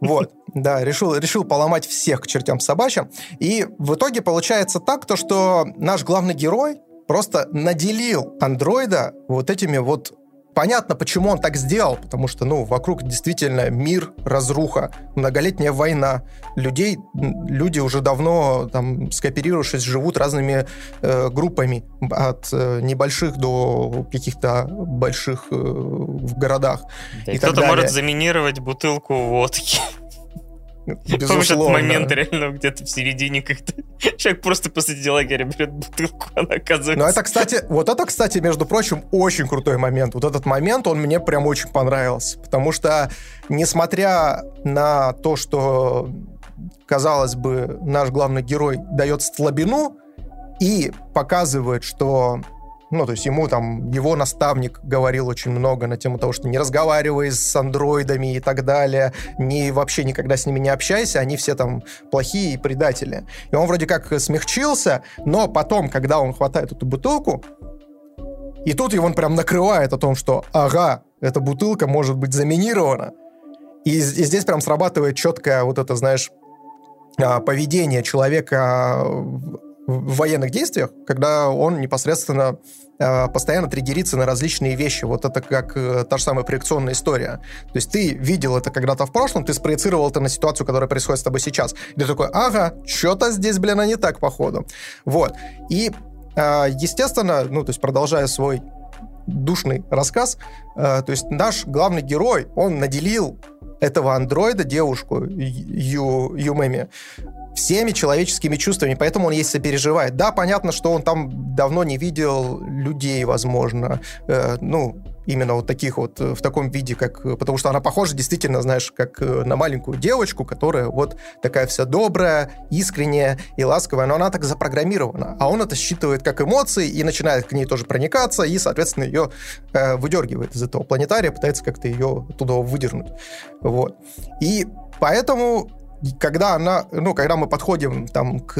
Вот, да, решил, решил поломать всех к чертям собачьим. И в итоге получается так, то, что наш главный герой просто наделил андроида вот этими вот Понятно, почему он так сделал, потому что, ну, вокруг действительно мир, разруха, многолетняя война. Людей, люди уже давно, там, скооперировавшись, живут разными э, группами, от э, небольших до каких-то больших э, в городах. Да, и кто-то может заминировать бутылку водки. Безусловно. Помнишь этот момент реально где-то в середине, как-то человек просто посреди лагеря берет бутылку, она оказывается... Ну это, кстати, вот это, кстати, между прочим, очень крутой момент. Вот этот момент, он мне прям очень понравился. Потому что, несмотря на то, что, казалось бы, наш главный герой дает слабину и показывает, что Ну, то есть ему там, его наставник говорил очень много на тему того, что не разговаривай с андроидами и так далее, не вообще никогда с ними не общайся, они все там плохие и предатели. И он вроде как смягчился, но потом, когда он хватает эту бутылку, и тут его он прям накрывает о том, что ага, эта бутылка может быть заминирована. И, и здесь прям срабатывает четкое вот это, знаешь, а, поведение человека в военных действиях, когда он непосредственно э, постоянно триггерится на различные вещи. Вот это как э, та же самая проекционная история. То есть ты видел это когда-то в прошлом, ты спроецировал это на ситуацию, которая происходит с тобой сейчас. И ты такой, ага, что-то здесь, блин, а не так, походу. Вот. И, э, естественно, ну, то есть продолжая свой душный рассказ, э, то есть наш главный герой, он наделил этого андроида, девушку Ю, Юмеми, всеми человеческими чувствами, поэтому он ей сопереживает. Да, понятно, что он там давно не видел людей, возможно, э, ну, именно вот таких вот э, в таком виде, как... Потому что она похожа действительно, знаешь, как э, на маленькую девочку, которая вот такая вся добрая, искренняя и ласковая, но она так запрограммирована. А он это считывает как эмоции и начинает к ней тоже проникаться, и, соответственно, ее э, выдергивает из этого планетария, пытается как-то ее оттуда выдернуть. Вот. И поэтому когда она, ну, когда мы подходим там к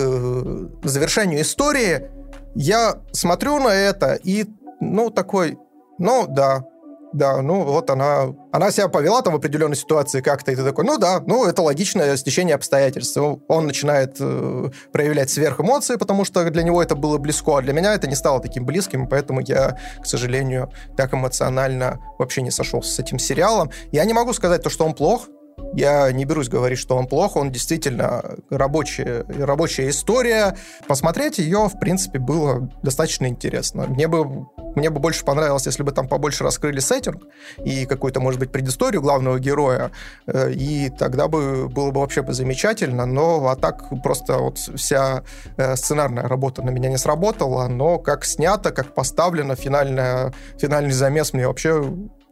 завершению истории, я смотрю на это и, ну, такой, ну, да, да, ну вот она, она себя повела там в определенной ситуации как-то, и ты такой, ну да, ну это логичное стечение обстоятельств. Он начинает э, проявлять сверхэмоции, потому что для него это было близко, а для меня это не стало таким близким, поэтому я, к сожалению, так эмоционально вообще не сошелся с этим сериалом. Я не могу сказать то, что он плох, я не берусь говорить, что он плохо, он действительно рабочая, рабочая история. Посмотреть ее, в принципе, было достаточно интересно. Мне бы, мне бы больше понравилось, если бы там побольше раскрыли сеттинг и какую-то, может быть, предысторию главного героя, э, и тогда бы было бы вообще бы замечательно, но а так просто вот вся э, сценарная работа на меня не сработала, но как снято, как поставлено, финальная, финальный замес мне вообще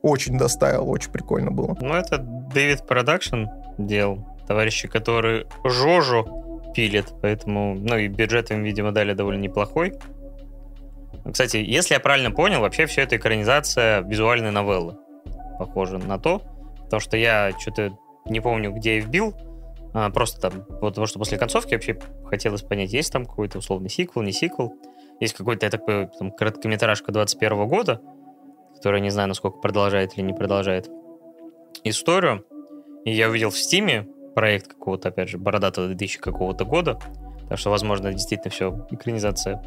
очень доставил, очень прикольно было. Ну, это David Production делал. Товарищи, которые Жожу пилят, поэтому, ну, и бюджет им, видимо, дали довольно неплохой. Кстати, если я правильно понял, вообще все это экранизация визуальной новеллы. Похоже на то. Потому что я что-то не помню, где я вбил. А, просто там, вот потому что после концовки вообще хотелось понять, есть там какой-то условный сиквел, не сиквел. Есть какой-то, я такой, там, короткометражка 21 года, которая не знаю, насколько продолжает или не продолжает историю. И я увидел в Стиме проект какого-то, опять же, бородатого 2000 какого-то года. Так что, возможно, действительно все экранизация.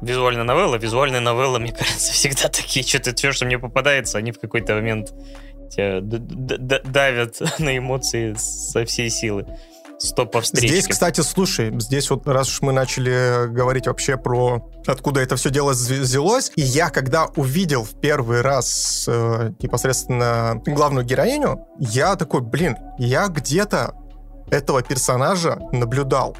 Визуальная новелла. Визуальная новелла, мне кажется, всегда такие, что-то все, что мне попадается, они в какой-то момент тебя давят на эмоции со всей силы. Стоп по встречке. Здесь, кстати, слушай, здесь вот раз уж мы начали говорить вообще про откуда это все дело взялось, и я когда увидел в первый раз э, непосредственно главную героиню, я такой, блин, я где-то этого персонажа наблюдал.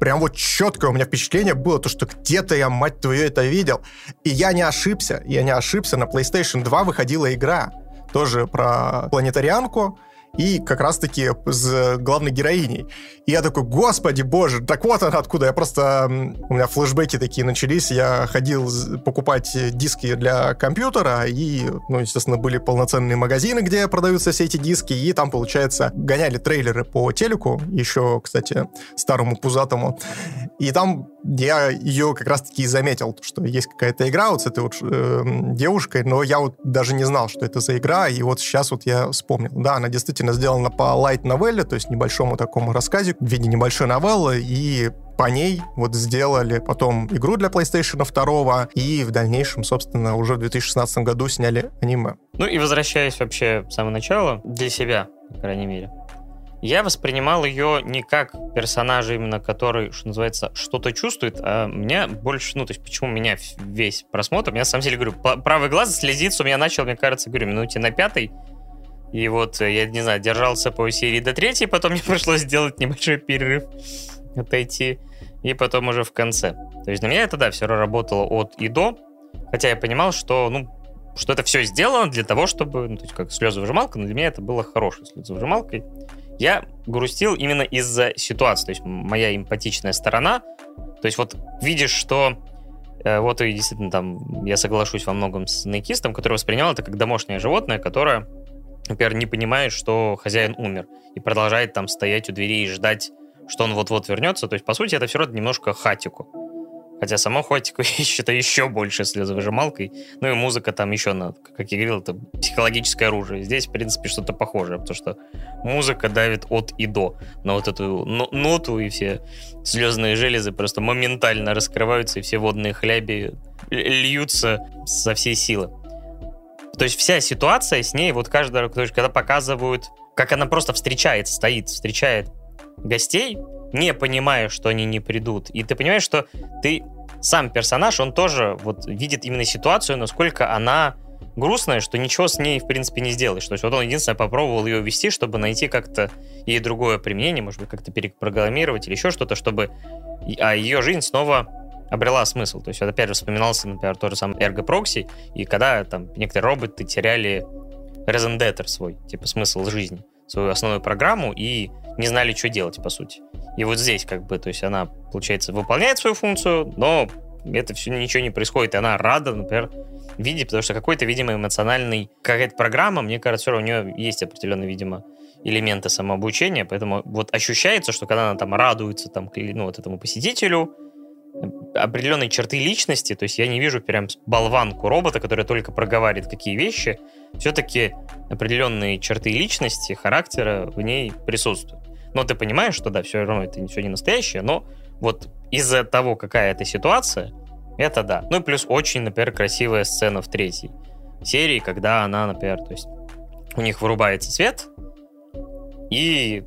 Прям вот четкое у меня впечатление было, то, что где-то я, мать твою, это видел. И я не ошибся, я не ошибся. На PlayStation 2 выходила игра, тоже про планетарианку, и как раз-таки с главной героиней. И я такой, господи боже, так вот она откуда. Я просто... У меня флешбеки такие начались. Я ходил покупать диски для компьютера, и, ну, естественно, были полноценные магазины, где продаются все эти диски, и там, получается, гоняли трейлеры по телеку, еще, кстати, старому пузатому. И там я ее как раз-таки и заметил, что есть какая-то игра вот с этой вот э, девушкой, но я вот даже не знал, что это за игра, и вот сейчас вот я вспомнил. Да, она действительно сделана по лайт-новелле, то есть небольшому такому рассказе в виде небольшой новеллы, и по ней вот сделали потом игру для PlayStation 2, и в дальнейшем, собственно, уже в 2016 году сняли аниме. Ну и возвращаясь вообще в самое начало, для себя, по крайней мере, я воспринимал ее не как персонажа именно, который, что называется, что-то чувствует, а меня больше, ну, то есть почему меня весь просмотр, меня на самом деле, говорю, правый глаз слезится у меня начал, мне кажется, говорю, минуте на пятой, и вот э, я, не знаю, держался по серии до третьей, потом мне пришлось сделать небольшой перерыв, отойти, и потом уже в конце. То есть на меня это, да, все равно работало от и до, хотя я понимал, что, ну, что это все сделано для того, чтобы, ну, то есть как слезовыжималка, но для меня это было хорошей слезовыжималкой. Я грустил именно из-за ситуации, то есть моя эмпатичная сторона. То есть вот видишь, что Э, вот и действительно там я соглашусь во многом с наикистом, который воспринял это как домашнее животное, которое, например, не понимает, что хозяин умер, и продолжает там стоять у двери и ждать, что он вот-вот вернется. То есть, по сути, это все равно немножко хатику. Хотя сама Хотику я считаю еще больше слезовыжималкой. Ну и музыка там еще, на, как я говорил, это психологическое оружие. Здесь, в принципе, что-то похожее, потому что музыка давит от и до на вот эту ноту, и все слезные железы просто моментально раскрываются, и все водные хляби льются со всей силы. То есть вся ситуация с ней, вот каждый, есть когда показывают, как она просто встречает, стоит, встречает гостей, не понимая, что они не придут. И ты понимаешь, что ты сам персонаж, он тоже вот видит именно ситуацию, насколько она грустная, что ничего с ней, в принципе, не сделаешь. То есть вот он единственное попробовал ее вести, чтобы найти как-то ей другое применение, может быть, как-то перепрограммировать или еще что-то, чтобы а ее жизнь снова обрела смысл. То есть вот опять же вспоминался, например, тот же самый Proxy, и когда там некоторые роботы теряли резендетер свой, типа смысл жизни, свою основную программу, и не знали, что делать, по сути. И вот здесь как бы, то есть она, получается, выполняет свою функцию, но это все ничего не происходит, и она рада, например, видеть, потому что какой-то, видимо, эмоциональный, какая-то программа, мне кажется, все равно у нее есть определенные, видимо, элементы самообучения, поэтому вот ощущается, что когда она там радуется там, ну, вот этому посетителю, определенные черты личности, то есть я не вижу прям болванку робота, который только проговаривает какие вещи, все-таки определенные черты личности, характера в ней присутствуют. Но ты понимаешь, что да, все равно это ничего не настоящее, но вот из-за того, какая это ситуация, это да. Ну и плюс очень, например, красивая сцена в третьей серии, когда она, например, то есть у них вырубается свет, и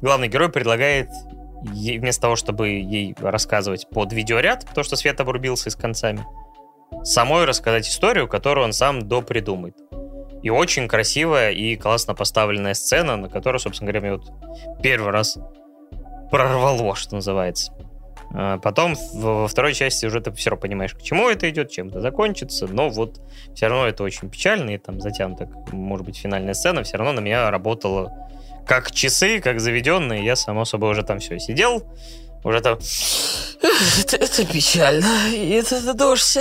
главный герой предлагает ей, вместо того, чтобы ей рассказывать под видеоряд, потому что свет обрубился с концами, самой рассказать историю, которую он сам допридумает. И очень красивая и классно поставленная сцена, на которую, собственно говоря, мне вот первый раз прорвало, что называется. А потом во второй части уже ты все равно понимаешь, к чему это идет, чем это закончится, но вот все равно это очень печально, и там затянута, может быть, финальная сцена все равно на меня работала как часы, как заведенные. Я, само собой, уже там все сидел, уже там... Это, это печально. Это, это дождь.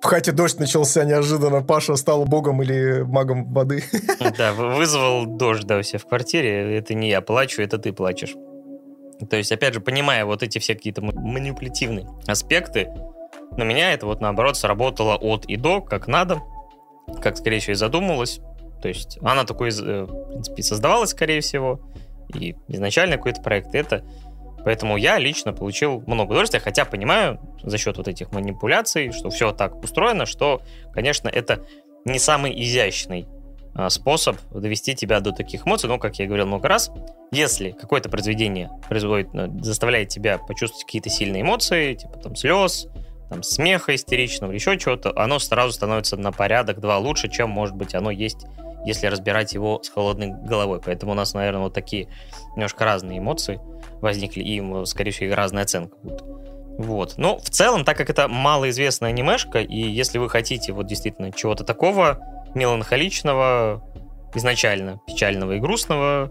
В хате дождь начался неожиданно. Паша стал богом или магом воды. Да, вызвал дождь, да, себя в квартире. Это не я плачу, это ты плачешь. То есть, опять же, понимая вот эти все какие-то манипулятивные аспекты, на меня это вот наоборот сработало от и до, как надо, как, скорее всего, и задумалось. То есть она такой, э, в принципе, создавалась, скорее всего, и изначально какой-то проект это. Поэтому я лично получил много удовольствия, хотя понимаю за счет вот этих манипуляций, что все так устроено, что, конечно, это не самый изящный а, способ довести тебя до таких эмоций, но, как я говорил много раз, если какое-то произведение производит, э, заставляет тебя почувствовать какие-то сильные эмоции, типа там слез, там, смеха истеричного, еще чего-то, оно сразу становится на порядок два лучше, чем, может быть, оно есть если разбирать его с холодной головой. Поэтому у нас, наверное, вот такие немножко разные эмоции возникли, и, скорее всего, разная оценка будет. Вот. Но в целом, так как это малоизвестная анимешка, и если вы хотите вот действительно чего-то такого меланхоличного, изначально печального и грустного,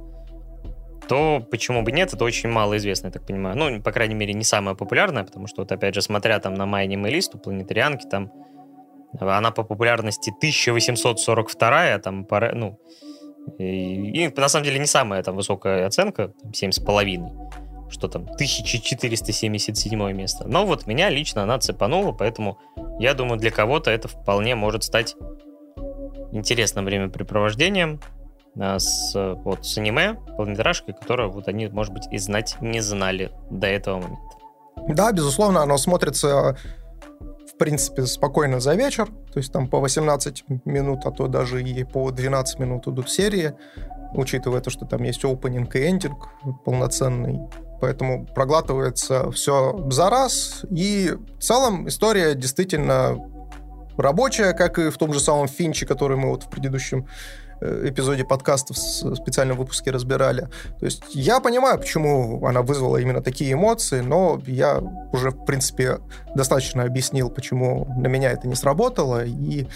то почему бы нет, это очень малоизвестно, я так понимаю. Ну, по крайней мере, не самое популярное, потому что вот опять же, смотря там на My листу планетарианки, там она по популярности 1842, там, ну, и, и на самом деле не самая там высокая оценка, 7,5, что там, 1477 место. Но вот меня лично она цепанула, поэтому я думаю, для кого-то это вполне может стать интересным времяпрепровождением а, с, вот, с аниме, полнометражкой, которую вот они, может быть, и знать не знали до этого момента. Да, безусловно, оно смотрится в принципе, спокойно за вечер, то есть там по 18 минут, а то даже и по 12 минут идут серии, учитывая то, что там есть опенинг и эндинг полноценный, поэтому проглатывается все за раз, и в целом история действительно рабочая, как и в том же самом Финче, который мы вот в предыдущем эпизоде подкаста в специальном выпуске разбирали. То есть я понимаю, почему она вызвала именно такие эмоции, но я уже, в принципе, достаточно объяснил, почему на меня это не сработало, и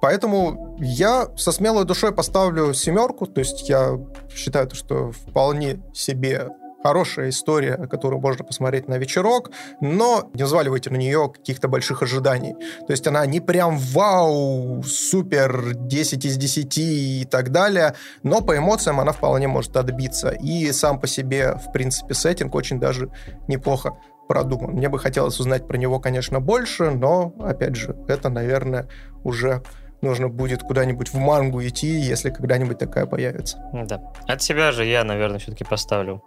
Поэтому я со смелой душой поставлю семерку, то есть я считаю, что вполне себе хорошая история, которую можно посмотреть на вечерок, но не взваливайте на нее каких-то больших ожиданий. То есть она не прям вау, супер, 10 из 10 и так далее, но по эмоциям она вполне может отбиться. И сам по себе, в принципе, сеттинг очень даже неплохо продуман. Мне бы хотелось узнать про него, конечно, больше, но, опять же, это, наверное, уже нужно будет куда-нибудь в мангу идти, если когда-нибудь такая появится. Да. От себя же я, наверное, все-таки поставлю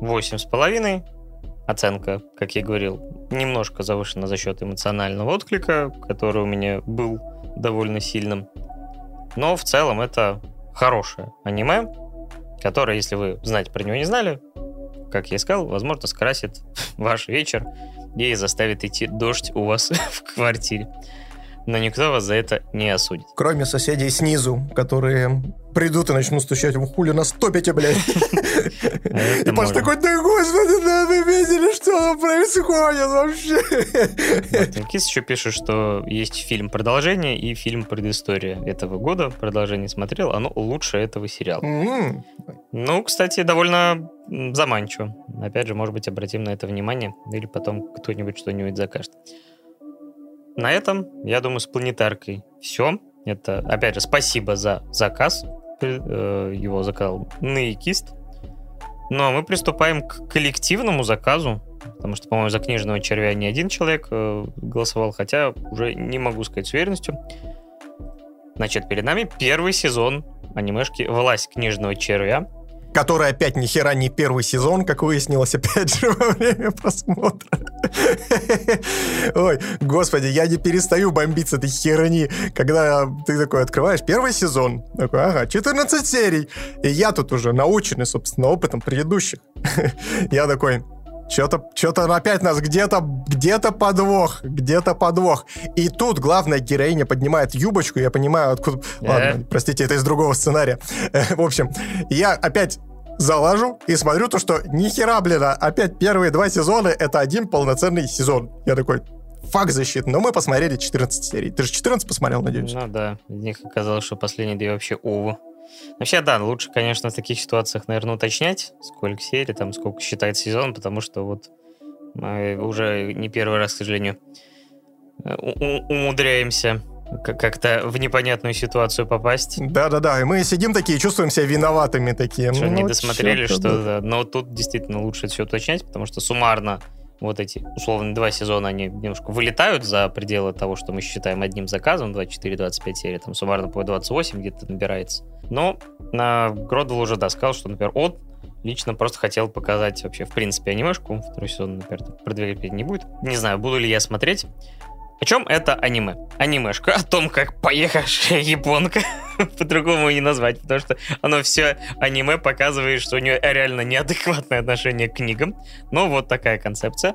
восемь с половиной. Оценка, как я говорил, немножко завышена за счет эмоционального отклика, который у меня был довольно сильным. Но в целом это хорошее аниме, которое, если вы знать про него не знали, как я сказал, возможно, скрасит ваш вечер и заставит идти дождь у вас в квартире но никто вас за это не осудит. Кроме соседей снизу, которые придут и начнут стучать в хули нас топите, блядь. И Паш такой, да господи, да вы видели, что происходит вообще? Кис еще пишет, что есть фильм продолжение и фильм предыстория этого года. Продолжение смотрел, оно лучше этого сериала. Ну, кстати, довольно заманчиво. Опять же, может быть, обратим на это внимание, или потом кто-нибудь что-нибудь закажет. На этом, я думаю, с планетаркой все. Это, опять же, спасибо за заказ. Э, его заказал Наикист. Но мы приступаем к коллективному заказу, потому что, по-моему, за книжного червя не один человек э, голосовал, хотя уже не могу сказать с уверенностью. Значит, перед нами первый сезон анимешки «Власть книжного червя», который опять ни хера не первый сезон, как выяснилось опять же во время просмотра. Ой, господи, я не перестаю бомбить с этой херни, когда ты такой открываешь первый сезон, такой, ага, 14 серий, и я тут уже наученный, собственно, опытом предыдущих. Я такой, что-то что опять нас где-то где-то подвох, где-то подвох. И тут главная героиня поднимает юбочку, я понимаю, откуда... Э? Ладно, простите, это из другого сценария. В общем, я опять залажу и смотрю то, что ни хера, блин, а опять первые два сезона это один полноценный сезон. Я такой, факт защит, но мы посмотрели 14 серий. Ты же 14 посмотрел, надеюсь? Ну да, из них оказалось, что последние две вообще увы. Вообще, да, лучше, конечно, в таких ситуациях, наверное, уточнять, сколько серий, там, сколько считает сезон, потому что вот мы уже не первый раз, к сожалению, умудряемся как-то в непонятную ситуацию попасть. Да-да-да, и мы сидим такие, чувствуем себя виноватыми такие. Что, ну, не досмотрели, что да. да. Но тут действительно лучше все уточнять, потому что суммарно вот эти, условно, два сезона, они немножко вылетают за пределы того, что мы считаем одним заказом, 24-25 серий, там суммарно по 28 где-то набирается. Но на Гродвелл уже, да, сказал, что, например, от лично просто хотел показать вообще, в принципе, анимешку. Второй сезон, например, продвигать не будет. Не знаю, буду ли я смотреть. О чем это аниме? Анимешка о том, как поехавшая японка, по-другому не назвать, потому что оно все аниме показывает, что у нее реально неадекватное отношение к книгам. Но вот такая концепция.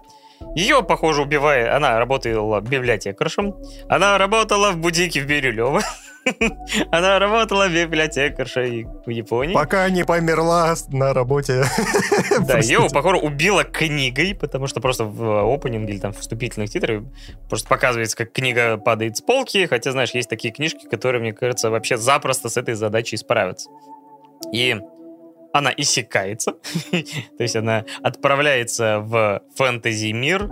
Ее, похоже, убивает. Она работала библиотекаршем. Она работала в будике в Бирюлево. Она работала библиотекаршей в Японии. Пока не померла на работе. Да, ее, похоже, убила книгой, потому что просто в опенинге или там в вступительных титрах просто показывается, как книга падает с полки, хотя, знаешь, есть такие книжки, которые, мне кажется, вообще запросто с этой задачей справятся. И она иссякается, то есть она отправляется в фэнтези-мир,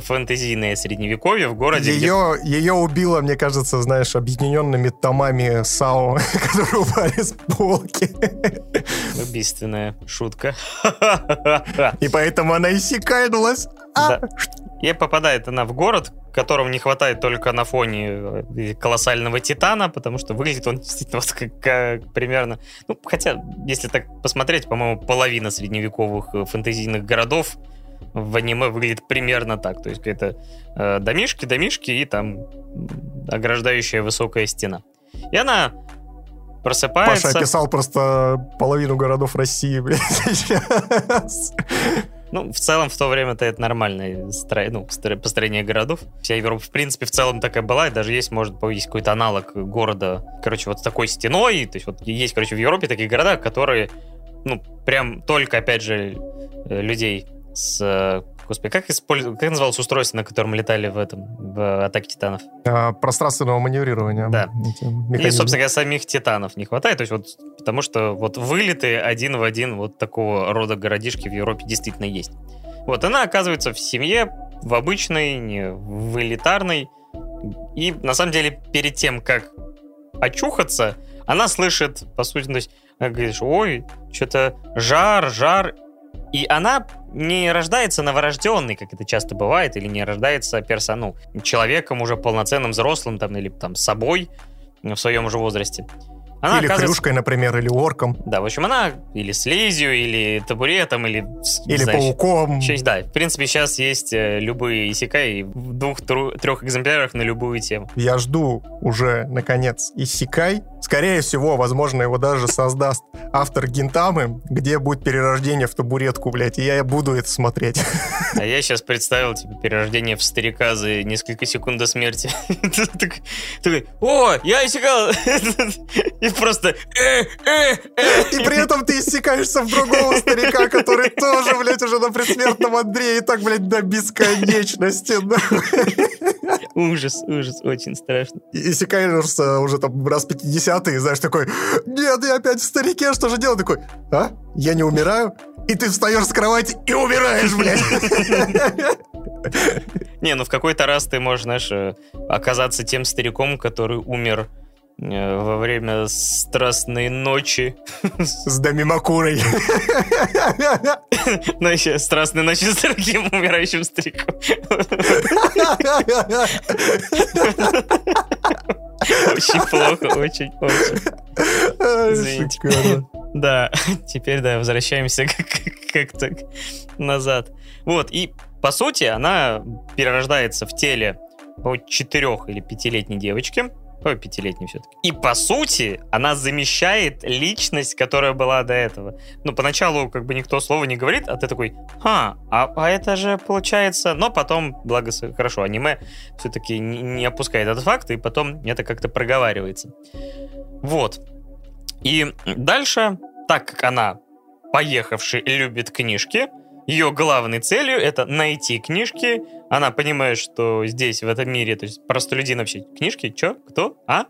фэнтезийное средневековье в городе. Ее, где... ее убило, мне кажется, знаешь, объединенными томами САО, которые упали с полки. Убийственная шутка. И поэтому она иссякнулась. Да. И попадает она в город, которому не хватает только на фоне э, колоссального Титана, потому что выглядит он действительно вот как, как примерно... Ну, хотя, если так посмотреть, по-моему, половина средневековых э, фэнтезийных городов в аниме выглядит примерно так. То есть это э, домишки, домишки и там ограждающая высокая стена. И она просыпается... Паша описал просто половину городов России, блядь, сейчас. Ну, в целом, в то время-то это нормальное стро... ну, построение городов. Вся Европа, в принципе, в целом такая была, и даже есть, может, есть какой-то аналог города, короче, вот с такой стеной. То есть вот есть, короче, в Европе такие города, которые, ну, прям только, опять же, э, людей с Господи, как, использ... как называлось устройство, на котором летали в этом, в Атаке Титанов? А, пространственного маневрирования. Да. И, собственно говоря, самих Титанов не хватает, то есть вот потому что вот вылеты один в один вот такого рода городишки в Европе действительно есть. Вот, она оказывается в семье, в обычной, не в элитарной, и на самом деле перед тем, как очухаться, она слышит, по сути, то есть, она говорит, ой, что-то жар, жар, и она не рождается новорожденной, как это часто бывает, или не рождается персон, ну, человеком уже полноценным взрослым, там, или там собой в своем уже возрасте. Она или оказывается- хрюшкой, например, или орком, Да, в общем, она или слизью, или табуретом, или... или знаю, пауком. щас- да, в принципе, сейчас есть э, любые исекай в двух-трех экземплярах на любую тему. Я жду уже, наконец, Иссякай. Скорее всего, возможно, его даже создаст автор Гинтамы, где будет перерождение в табуретку, блядь, и я буду это смотреть. А я сейчас представил, типа, перерождение в старика за несколько секунд до смерти. Так- Такой, о, я исекал! И просто... «Э, э, э». И при этом ты иссякаешься в другого старика, который тоже, блядь, уже на предсмертном Андре, и так, блядь, до бесконечности. Ужас, ужас, очень страшно. Иссякаешься уже там раз 50 и знаешь, такой, нет, я опять в старике, что же делать? Такой, а? Я не умираю? И ты встаешь с кровати и умираешь, блядь. Не, ну в какой-то раз ты можешь, знаешь, оказаться тем стариком, который умер во время страстной ночи. С Дамимакурой. Ну, еще страстной ночи с другим умирающим стариком. Очень плохо, очень, очень. Извините. Да, теперь, да, возвращаемся как- как-то назад. Вот, и по сути она перерождается в теле по четырех или пятилетней девочки. Ой, пятилетней все-таки. И по сути она замещает личность, которая была до этого. Ну, поначалу как бы никто слова не говорит, а ты такой, а, а, а это же получается... Но потом, благо, хорошо, аниме все-таки не опускает этот факт, и потом это как-то проговаривается. Вот. И дальше, так как она поехавший любит книжки, ее главной целью это найти книжки. Она понимает, что здесь, в этом мире, то есть простолюдин вообще книжки, чё, кто, а?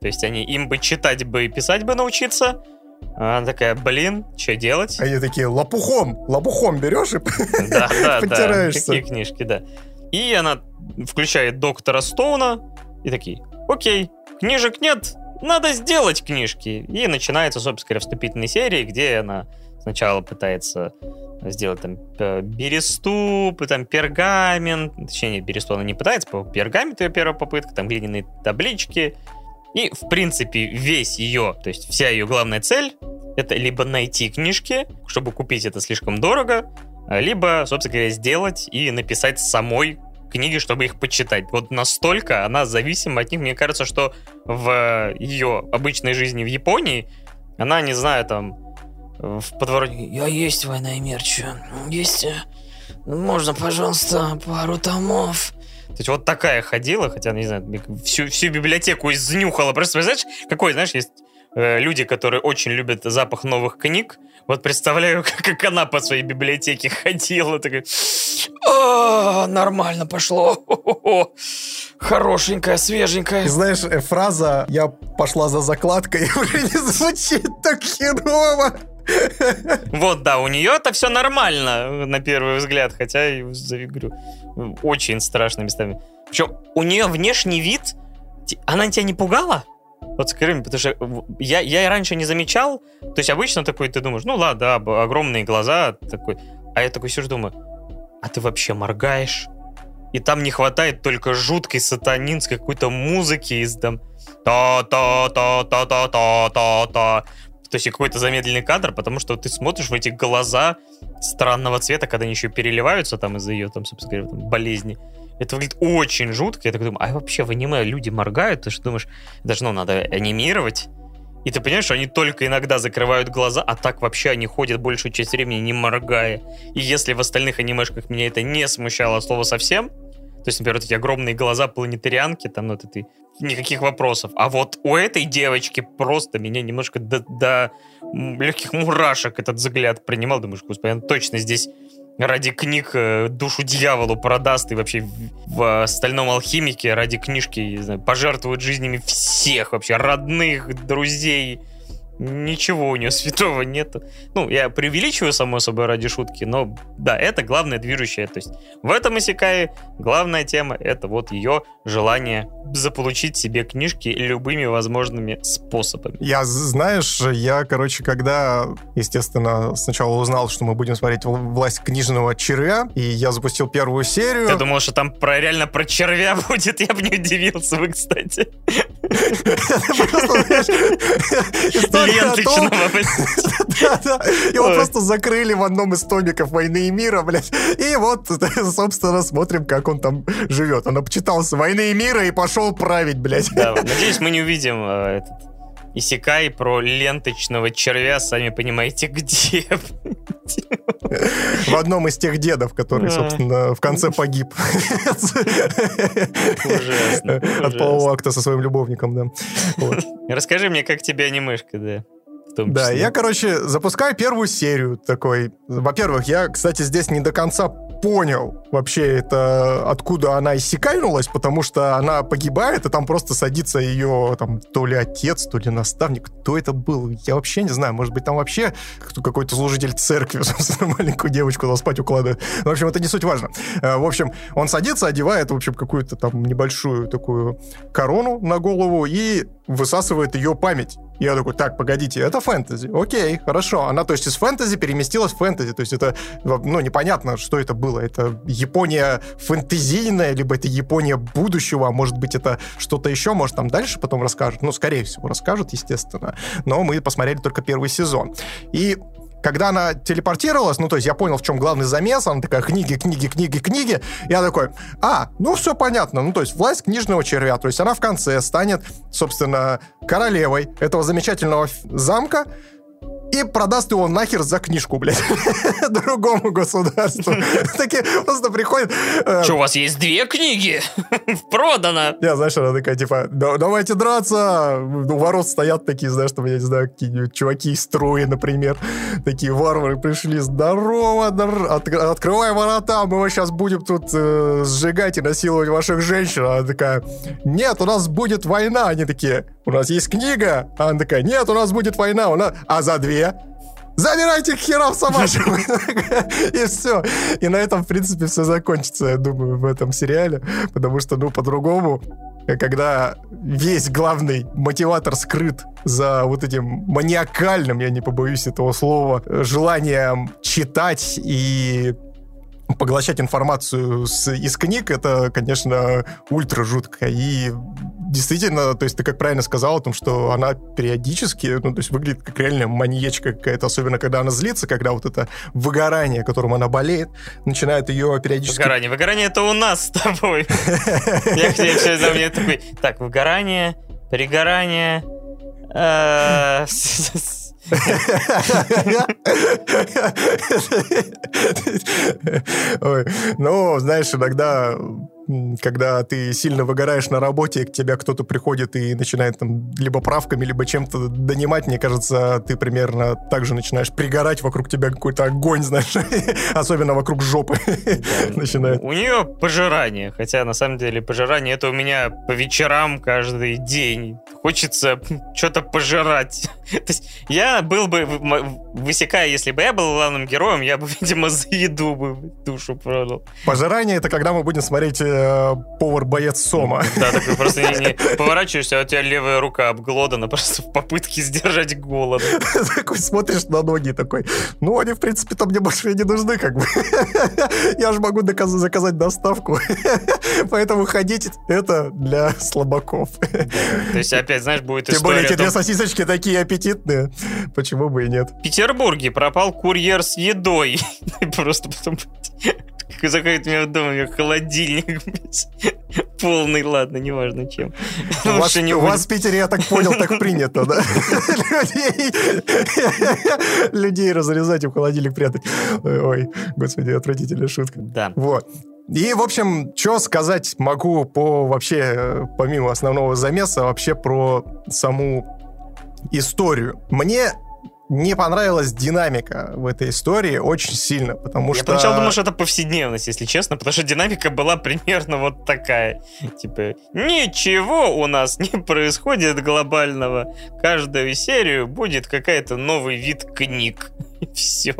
То есть они им бы читать бы и писать бы научиться. А Она такая, блин, что делать? Они такие, лопухом, лопухом берешь и... Да, да, да. Потираешься. Какие книжки, да. И она включает доктора Стоуна и такие, окей, книжек нет, надо сделать книжки. И начинается, собственно говоря, вступительной серии, где она сначала пытается сделать там э, бересту, там пергамент, точнее, нет, бересту она не пытается, по пергаменту ее первая попытка, там глиняные таблички. И, в принципе, весь ее, то есть вся ее главная цель, это либо найти книжки, чтобы купить это слишком дорого, а, либо, собственно говоря, сделать и написать самой книги, чтобы их почитать. Вот настолько она зависима от них. Мне кажется, что в ее обычной жизни в Японии она, не знаю, там, в подворотне... Я есть война и мир, чё? Есть... э, Можно, пожалуйста, пару томов? То есть вот такая ходила, хотя, не знаю, всю, всю библиотеку изнюхала. Просто, представляешь, какой, знаешь, есть э, люди, которые очень любят запах новых книг. Вот представляю, как, как она по своей библиотеке ходила. Такая, О, нормально пошло. Хорошенькая, свеженькая. знаешь, э, фраза «я пошла за закладкой» уже не звучит так херово. Вот, да, у нее это все нормально, на первый взгляд, хотя, и, говорю, очень страшно местами. Причем у нее внешний вид, она тебя не пугала? Вот скажи мне, потому что я, я и раньше не замечал, то есть обычно такой ты думаешь, ну ладно, да, огромные глаза, такой, а я такой сижу думаю, а ты вообще моргаешь? И там не хватает только жуткой сатанинской какой-то музыки из там та-та-та-та-та-та-та. То есть какой-то замедленный кадр, потому что ты смотришь в эти глаза странного цвета, когда они еще переливаются там из-за ее, там, собственно говоря, там, болезни. Это выглядит очень жутко. Я так думаю, а вообще в аниме люди моргают? Ты что думаешь, даже, ну, надо анимировать? И ты понимаешь, что они только иногда закрывают глаза, а так вообще они ходят большую часть времени не моргая. И если в остальных анимешках меня это не смущало от слова совсем, то есть, например, вот эти огромные глаза планетарианки, там, вот этой, никаких вопросов. А вот у этой девочки просто меня немножко до, до легких мурашек этот взгляд принимал. Думаешь, господи, она точно здесь ради книг э, душу дьяволу продаст и вообще в, «Стальном алхимике» ради книжки знаю, пожертвует жизнями всех вообще, родных, друзей, ничего у нее святого нету. Ну, я преувеличиваю, само собой, ради шутки, но да, это главное движущее. То есть в этом Исекае главная тема — это вот ее желание заполучить себе книжки любыми возможными способами. Я, знаешь, я, короче, когда, естественно, сначала узнал, что мы будем смотреть «Власть книжного червя», и я запустил первую серию... Ты думал, что там про, реально про червя будет? Я бы не удивился бы, кстати. Ленточного, Да-да. Его просто закрыли в одном из томиков «Войны и мира», блядь. И вот, собственно, смотрим, как он там живет. Он обчитался «Войны и мира» и пошел править, блядь. Да, надеюсь, мы не увидим э, этот Исекай про ленточного червя, сами понимаете, где. В одном из тех дедов, который, собственно, в конце погиб. Ужасно. От полового акта со своим любовником, да. Расскажи мне, как тебе анимешка, да? Да, я, короче, запускаю первую серию такой. Во-первых, я, кстати, здесь не до конца понял вообще это, откуда она иссякальнулась, потому что она погибает, и там просто садится ее там то ли отец, то ли наставник. Кто это был? Я вообще не знаю. Может быть, там вообще какой-то служитель церкви маленькую девочку на спать укладывает. В общем, это не суть важно. Э, в общем, он садится, одевает, в общем, какую-то там небольшую такую корону на голову и высасывает ее память. Я такой, так, погодите, это фэнтези. Окей, хорошо. Она, то есть, из фэнтези переместилась в фэнтези. То есть, это, ну, непонятно, что это было. Это Япония фэнтезийная, либо это Япония будущего, а может быть, это что-то еще, может, там дальше потом расскажут. Ну, скорее всего, расскажут, естественно. Но мы посмотрели только первый сезон. И когда она телепортировалась, ну, то есть я понял, в чем главный замес, она такая, книги, книги, книги, книги, я такой, а, ну, все понятно, ну, то есть власть книжного червя, то есть она в конце станет, собственно, королевой этого замечательного замка, и продаст его нахер за книжку, блядь, другому государству. Такие просто приходят... Э, Что, у вас есть две книги? Продано! Я, знаешь, она такая, типа, давайте драться! У ворот стоят такие, знаешь, там, я не знаю, какие-нибудь чуваки из строя, например. Такие варвары пришли, здорово, открывай ворота, мы вас сейчас будем тут э, сжигать и насиловать ваших женщин. Она такая, нет, у нас будет война. Они такие, у нас есть книга. А она такая, нет, у нас будет война. У нас... А за две Забирайте к херам собачьим! И все. И на этом, в принципе, все закончится, я думаю, в этом сериале. Потому что, ну, по-другому, когда весь главный мотиватор скрыт за вот этим маниакальным, я не побоюсь этого слова, желанием читать и поглощать информацию с, из книг, это, конечно, ультра жутко. И действительно, то есть ты как правильно сказал о том, что она периодически, ну, то есть выглядит как реальная маньячка какая-то, особенно когда она злится, когда вот это выгорание, которым она болеет, начинает ее периодически... Выгорание. Выгорание это у нас с тобой. Я все за мне такой, так, выгорание, перегорание, э, Ой, ну, знаешь, иногда когда ты сильно выгораешь на работе, к тебе кто-то приходит и начинает там либо правками, либо чем-то донимать, мне кажется, ты примерно так же начинаешь пригорать, вокруг тебя какой-то огонь, знаешь, особенно вокруг жопы начинает. У нее пожирание, хотя на самом деле пожирание это у меня по вечерам каждый день. Хочется что-то пожирать. То есть я был бы, высекая, если бы я был главным героем, я бы, видимо, за еду бы душу продал. Пожирание это когда мы будем смотреть э, повар-боец Сома. Да, такой просто не, не поворачиваешься, а у тебя левая рука обглодана просто в попытке сдержать голод. Такой смотришь на ноги такой, ну, они, в принципе-то мне больше не нужны, как бы. Я же могу заказать доставку. Поэтому ходить это для слабаков. То есть опять, знаешь, будет Тем более эти две сосисочки такие аппетитные. Почему бы и нет? В Петербурге пропал курьер с едой. Просто потом заходит у меня в дом, у меня холодильник полный, ладно, неважно чем. У вас, не у вас в Питере, я так понял, так принято, да? Людей разрезать и в холодильник прятать. Ой, господи, отвратительная шутка. Да. Вот. И, в общем, что сказать могу по вообще, помимо основного замеса, вообще про саму историю. Мне не понравилась динамика в этой истории очень сильно, потому Я что... поначалу думал, что это повседневность, если честно, потому что динамика была примерно вот такая. Типа, ничего у нас не происходит глобального. Каждую серию будет какая-то новый вид книг. Все.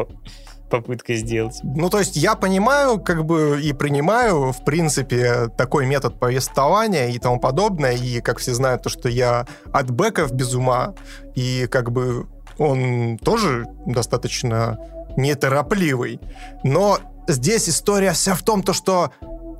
Попытка сделать. Ну, то есть я понимаю, как бы, и принимаю, в принципе, такой метод повествования и тому подобное, и, как все знают, то, что я от бэков без ума, и, как бы, он тоже достаточно неторопливый. Но здесь история вся в том, то, что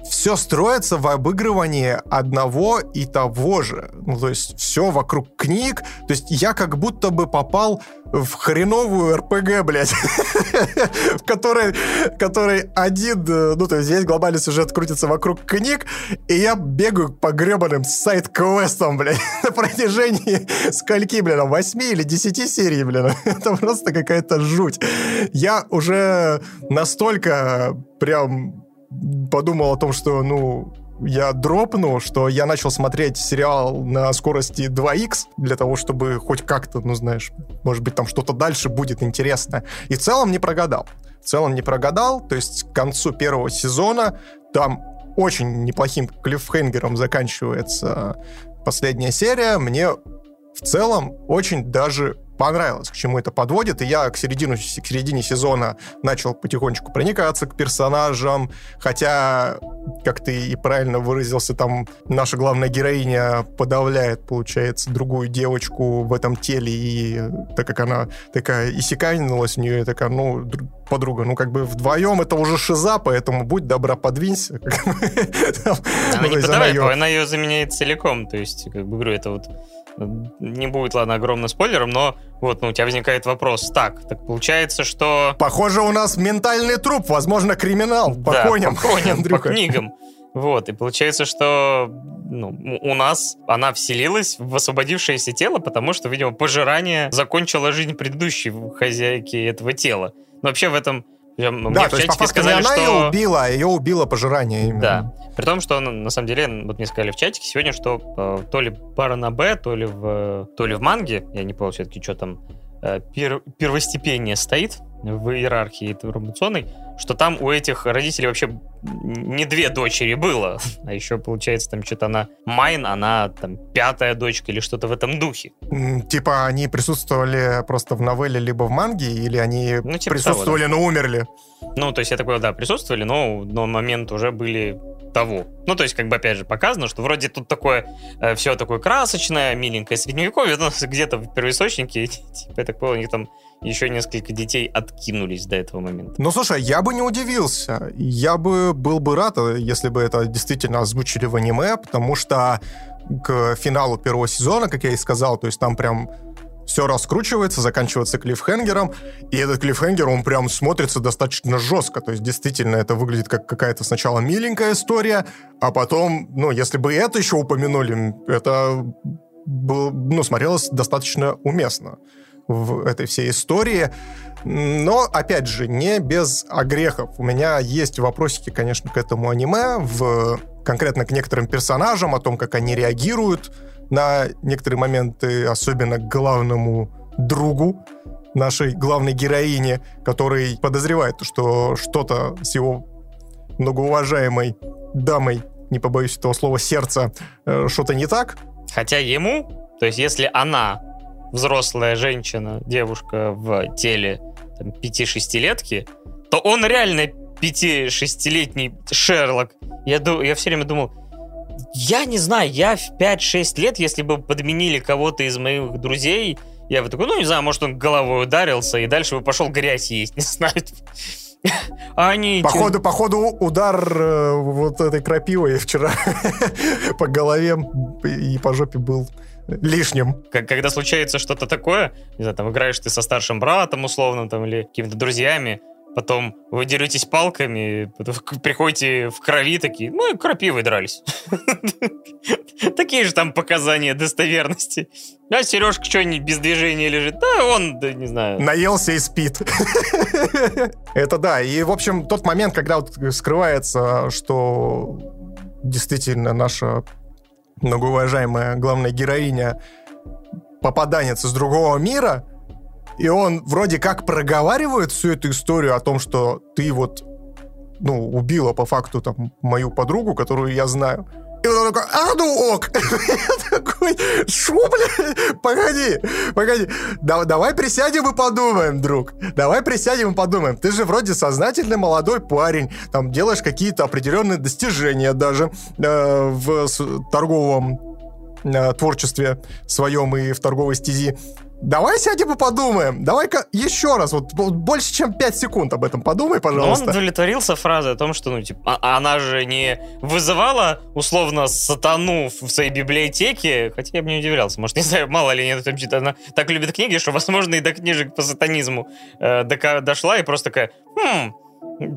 все строится в обыгрывании одного и того же. Ну, то есть все вокруг книг. То есть я как будто бы попал в хреновую РПГ, блядь, в которой, которой один, э, ну, то есть весь глобальный сюжет крутится вокруг книг, и я бегаю по гребаным сайт-квестам, блядь, на протяжении скольки, блядь, 8 или 10 серий, блядь. Это просто какая-то жуть. Я уже настолько прям подумал о том, что, ну, я дропну, что я начал смотреть сериал на скорости 2х для того, чтобы хоть как-то, ну, знаешь, может быть, там что-то дальше будет интересно. И в целом не прогадал. В целом не прогадал, то есть к концу первого сезона там очень неплохим клиффхенгером заканчивается последняя серия. Мне в целом очень даже понравилось, к чему это подводит, и я к, середину, к середине сезона начал потихонечку проникаться к персонажам, хотя, как ты и правильно выразился, там наша главная героиня подавляет, получается, другую девочку в этом теле, и так как она такая иссяканулась у нее, такая, ну, подруга, ну, как бы вдвоем это уже шиза, поэтому будь добра, подвинься. Она не подавает, она ее заменяет целиком, то есть, как бы, говорю, это вот не будет, ладно, огромным спойлером, но вот, ну, у тебя возникает вопрос. Так, так получается, что... Похоже, у нас ментальный труп, возможно, криминал. По да, коням. По коням, по книгам. Вот, и получается, что ну, у нас она вселилась в освободившееся тело, потому что, видимо, пожирание закончило жизнь предыдущей хозяйки этого тела. Но вообще в этом мне да, то есть по факту сказали, она что... ее убила, а ее убило пожирание именно. Да. При том, что ну, на самом деле, вот мне сказали в чатике сегодня, что э, то ли Б, то ли в то ли в манге, я не помню все-таки, что там э, пер, первостепеннее стоит в иерархии информационной, что там у этих родителей вообще не две дочери было, а еще, получается, там что-то она Майн, она там пятая дочка или что-то в этом духе. Типа они присутствовали просто в новелле либо в манге, или они ну, типа присутствовали, того, да. но умерли? Ну, то есть я такой, да, присутствовали, но на момент уже были того. Ну, то есть, как бы, опять же, показано, что вроде тут такое, э, все такое красочное, миленькое средневековье, но где-то в первоисточнике, типа, я так понял, у них там еще несколько детей откинулись до этого момента. Ну, слушай, я бы не удивился. Я бы был бы рад, если бы это действительно озвучили в аниме, потому что к финалу первого сезона, как я и сказал, то есть там прям все раскручивается, заканчивается клиффхенгером, и этот клиффхенгер, он прям смотрится достаточно жестко, то есть действительно это выглядит как какая-то сначала миленькая история, а потом, ну, если бы это еще упомянули, это ну, смотрелось достаточно уместно в этой всей истории. Но, опять же, не без огрехов. У меня есть вопросики, конечно, к этому аниме, в, конкретно к некоторым персонажам, о том, как они реагируют на некоторые моменты, особенно главному другу нашей главной героини, который подозревает, что что-то с его многоуважаемой дамой, не побоюсь этого слова, сердца, э, что-то не так. Хотя ему, то есть если она взрослая женщина, девушка в теле 5-6-летки, то он реально 5-6-летний Шерлок. Я, я все время думал, я не знаю, я в 5-6 лет, если бы подменили кого-то из моих друзей, я бы такой, ну, не знаю, может, он головой ударился, и дальше бы пошел грязь есть, не знаю. А они... Походу, походу, удар э, вот этой крапивой вчера по голове и по жопе был лишним. Когда случается что-то такое, не знаю, там играешь ты со старшим братом условно, там, или какими-то друзьями, потом вы деретесь палками, приходите в крови такие, ну и крапивой дрались. Такие же там показания достоверности. А Сережка что-нибудь без движения лежит? Да, он, да, не знаю. Наелся и спит. Это да. И, в общем, тот момент, когда скрывается, что действительно наша многоуважаемая главная героиня попаданец из другого мира, и он вроде как проговаривает всю эту историю о том, что ты вот, ну, убила по факту там мою подругу, которую я знаю. И он такой, а ну ок. Я такой, бля, погоди, погоди. Да- давай присядем и подумаем, друг. Давай присядем и подумаем. Ты же вроде сознательный молодой парень, там делаешь какие-то определенные достижения даже э, в торговом э, творчестве своем и в торговой стези. Давай сядем и подумаем. Давай-ка еще раз, вот больше, чем 5 секунд об этом подумай, Но он пожалуйста. удовлетворился фразой о том, что, ну, типа, а- она же не вызывала, условно, сатану в своей библиотеке, хотя я бы не удивлялся, может, не знаю, мало ли нет, там она так любит книги, что, возможно, и до книжек по сатанизму э, дошла и просто такая, хм,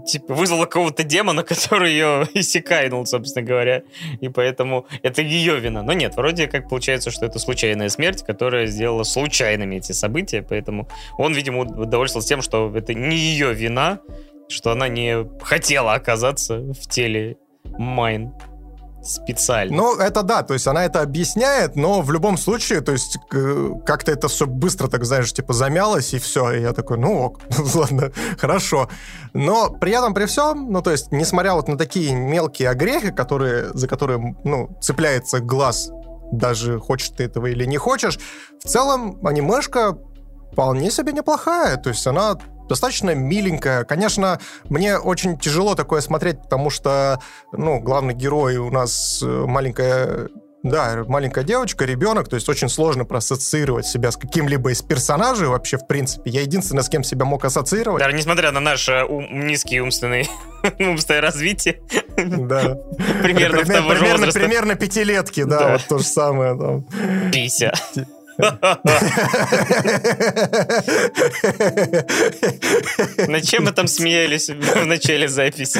типа, вызвала какого-то демона, который ее иссякайнул, собственно говоря, и поэтому это ее вина. Но нет, вроде как получается, что это случайная смерть, которая сделала случайными эти события, поэтому он, видимо, удовольствовался тем, что это не ее вина, что она не хотела оказаться в теле Майн специально. Ну, это да, то есть она это объясняет, но в любом случае, то есть как-то это все быстро, так знаешь, типа замялось, и все. И я такой, ну ок, ладно, хорошо. Но при этом, при всем, ну, то есть, несмотря вот на такие мелкие огрехи, которые, за которые, ну, цепляется глаз, даже хочешь ты этого или не хочешь, в целом анимешка вполне себе неплохая. То есть она достаточно миленькая. Конечно, мне очень тяжело такое смотреть, потому что, ну, главный герой у нас э, маленькая да, маленькая девочка, ребенок, то есть очень сложно проассоциировать себя с каким-либо из персонажей вообще, в принципе. Я единственное, с кем себя мог ассоциировать. Даже несмотря на наше ум- низкий умственный, умственное развитие, Да. примерно в Пример- того же примерно, возраста. примерно пятилетки, да, Да. вот то же самое. там. Пися. Над чем мы там смеялись в начале записи?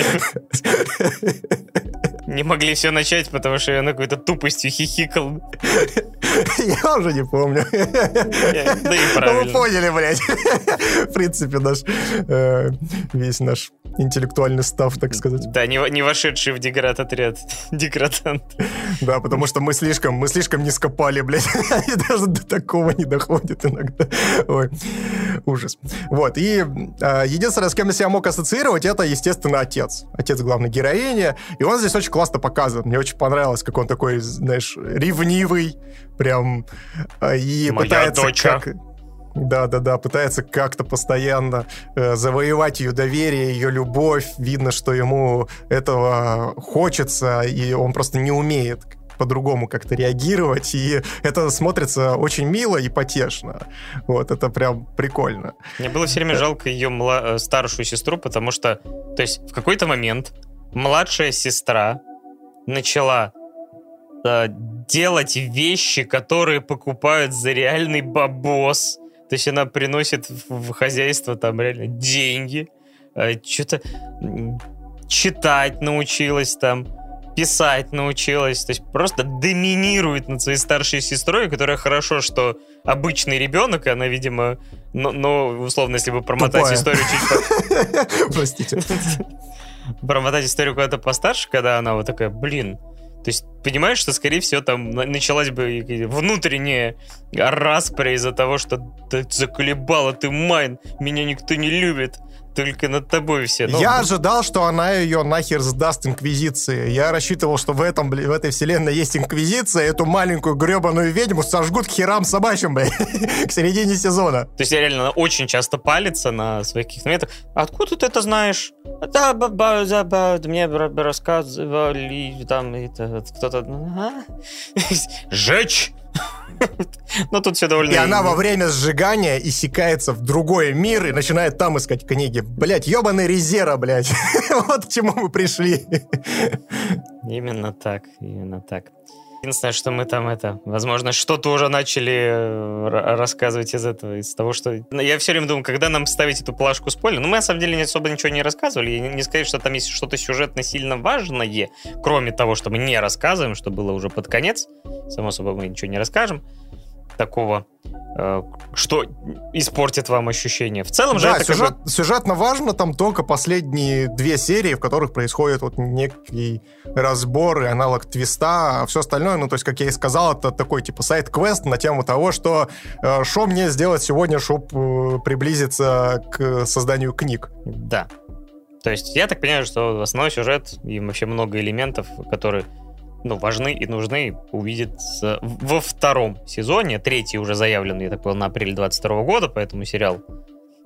Не могли все начать, потому что я на какой-то тупостью хихикал. Я уже не помню. Да и Ну, вы правильно. поняли, блядь. В принципе, наш э, весь наш интеллектуальный став, так сказать. Да, не, не вошедший в деград отряд. Деградант. Да, потому что мы слишком, мы слишком низко пали, блядь. Они даже до такого не доходят иногда. Ой, ужас. Вот, и э, единственное, с кем я себя мог ассоциировать, это, естественно, отец. Отец главной героини. И он здесь очень классно показан. Мне очень понравилось, как он такой, знаешь, ревнивый, прям, э, и Моя пытается доча. как... Да, да, да, пытается как-то постоянно э, завоевать ее доверие, ее любовь. Видно, что ему этого хочется, и он просто не умеет по-другому как-то реагировать, и это смотрится очень мило и потешно. Вот, это прям прикольно. Мне было все время жалко ее мла- э, старшую сестру, потому что, то есть, в какой-то момент младшая сестра начала э, делать вещи, которые покупают за реальный бабос. То есть она приносит в в хозяйство там реально деньги, что-то читать научилась там, писать научилась, то есть просто доминирует над своей старшей сестрой, которая хорошо, что обычный ребенок, и она, видимо, но, но, условно, если бы промотать Тупая. историю чуть Простите. промотать историю куда-то постарше, когда она вот такая, блин, то есть понимаешь, что, скорее всего, там на- началась бы внутренняя распря из-за того, что ты заколебала, ты майн, меня никто не любит, только над тобой все. Ну, Я ожидал, что она ее нахер сдаст Инквизиции. Я рассчитывал, что в, этом, в этой вселенной есть Инквизиция, эту маленькую гребаную ведьму сожгут к херам собачьим, блядь, к середине сезона. То есть я реально очень часто палится на своих каких-то моментах. Откуда ты это знаешь? Да, ба- ба- да, ба- мне ра- рассказывали, там это, кто-то... а?» Жечь! Ну, тут все довольно... И она во время сжигания иссякается в другой мир и начинает там искать книги. Блять, ебаный резера, блядь. Вот к чему мы пришли. Именно так, именно так. Единственное, что мы там это, возможно, что-то уже начали э, ра- рассказывать из этого, из того, что... Ну, Я все время думаю, когда нам ставить эту плашку спойлер, ну, мы, на самом деле, особо ничего не рассказывали, и не сказать, что там есть что-то сюжетно сильно важное, кроме того, что мы не рассказываем, что было уже под конец, само собой, мы ничего не расскажем. такого, что испортит вам ощущение. В целом же Да, это сюжет, как бы- сюжетно важно там только последние две серии, в которых происходит вот некий разбор и аналог твиста, а все остальное, ну, то есть, как я и сказал, это такой, типа, сайт-квест на тему того, что э, что мне сделать сегодня, чтобы приблизиться к созданию книг. Да. То есть я так понимаю, что основной сюжет и вообще много элементов, которые ну, важны и нужны, увидит во втором сезоне. Третий уже заявлен, я так понял, на апрель 22 года, поэтому сериал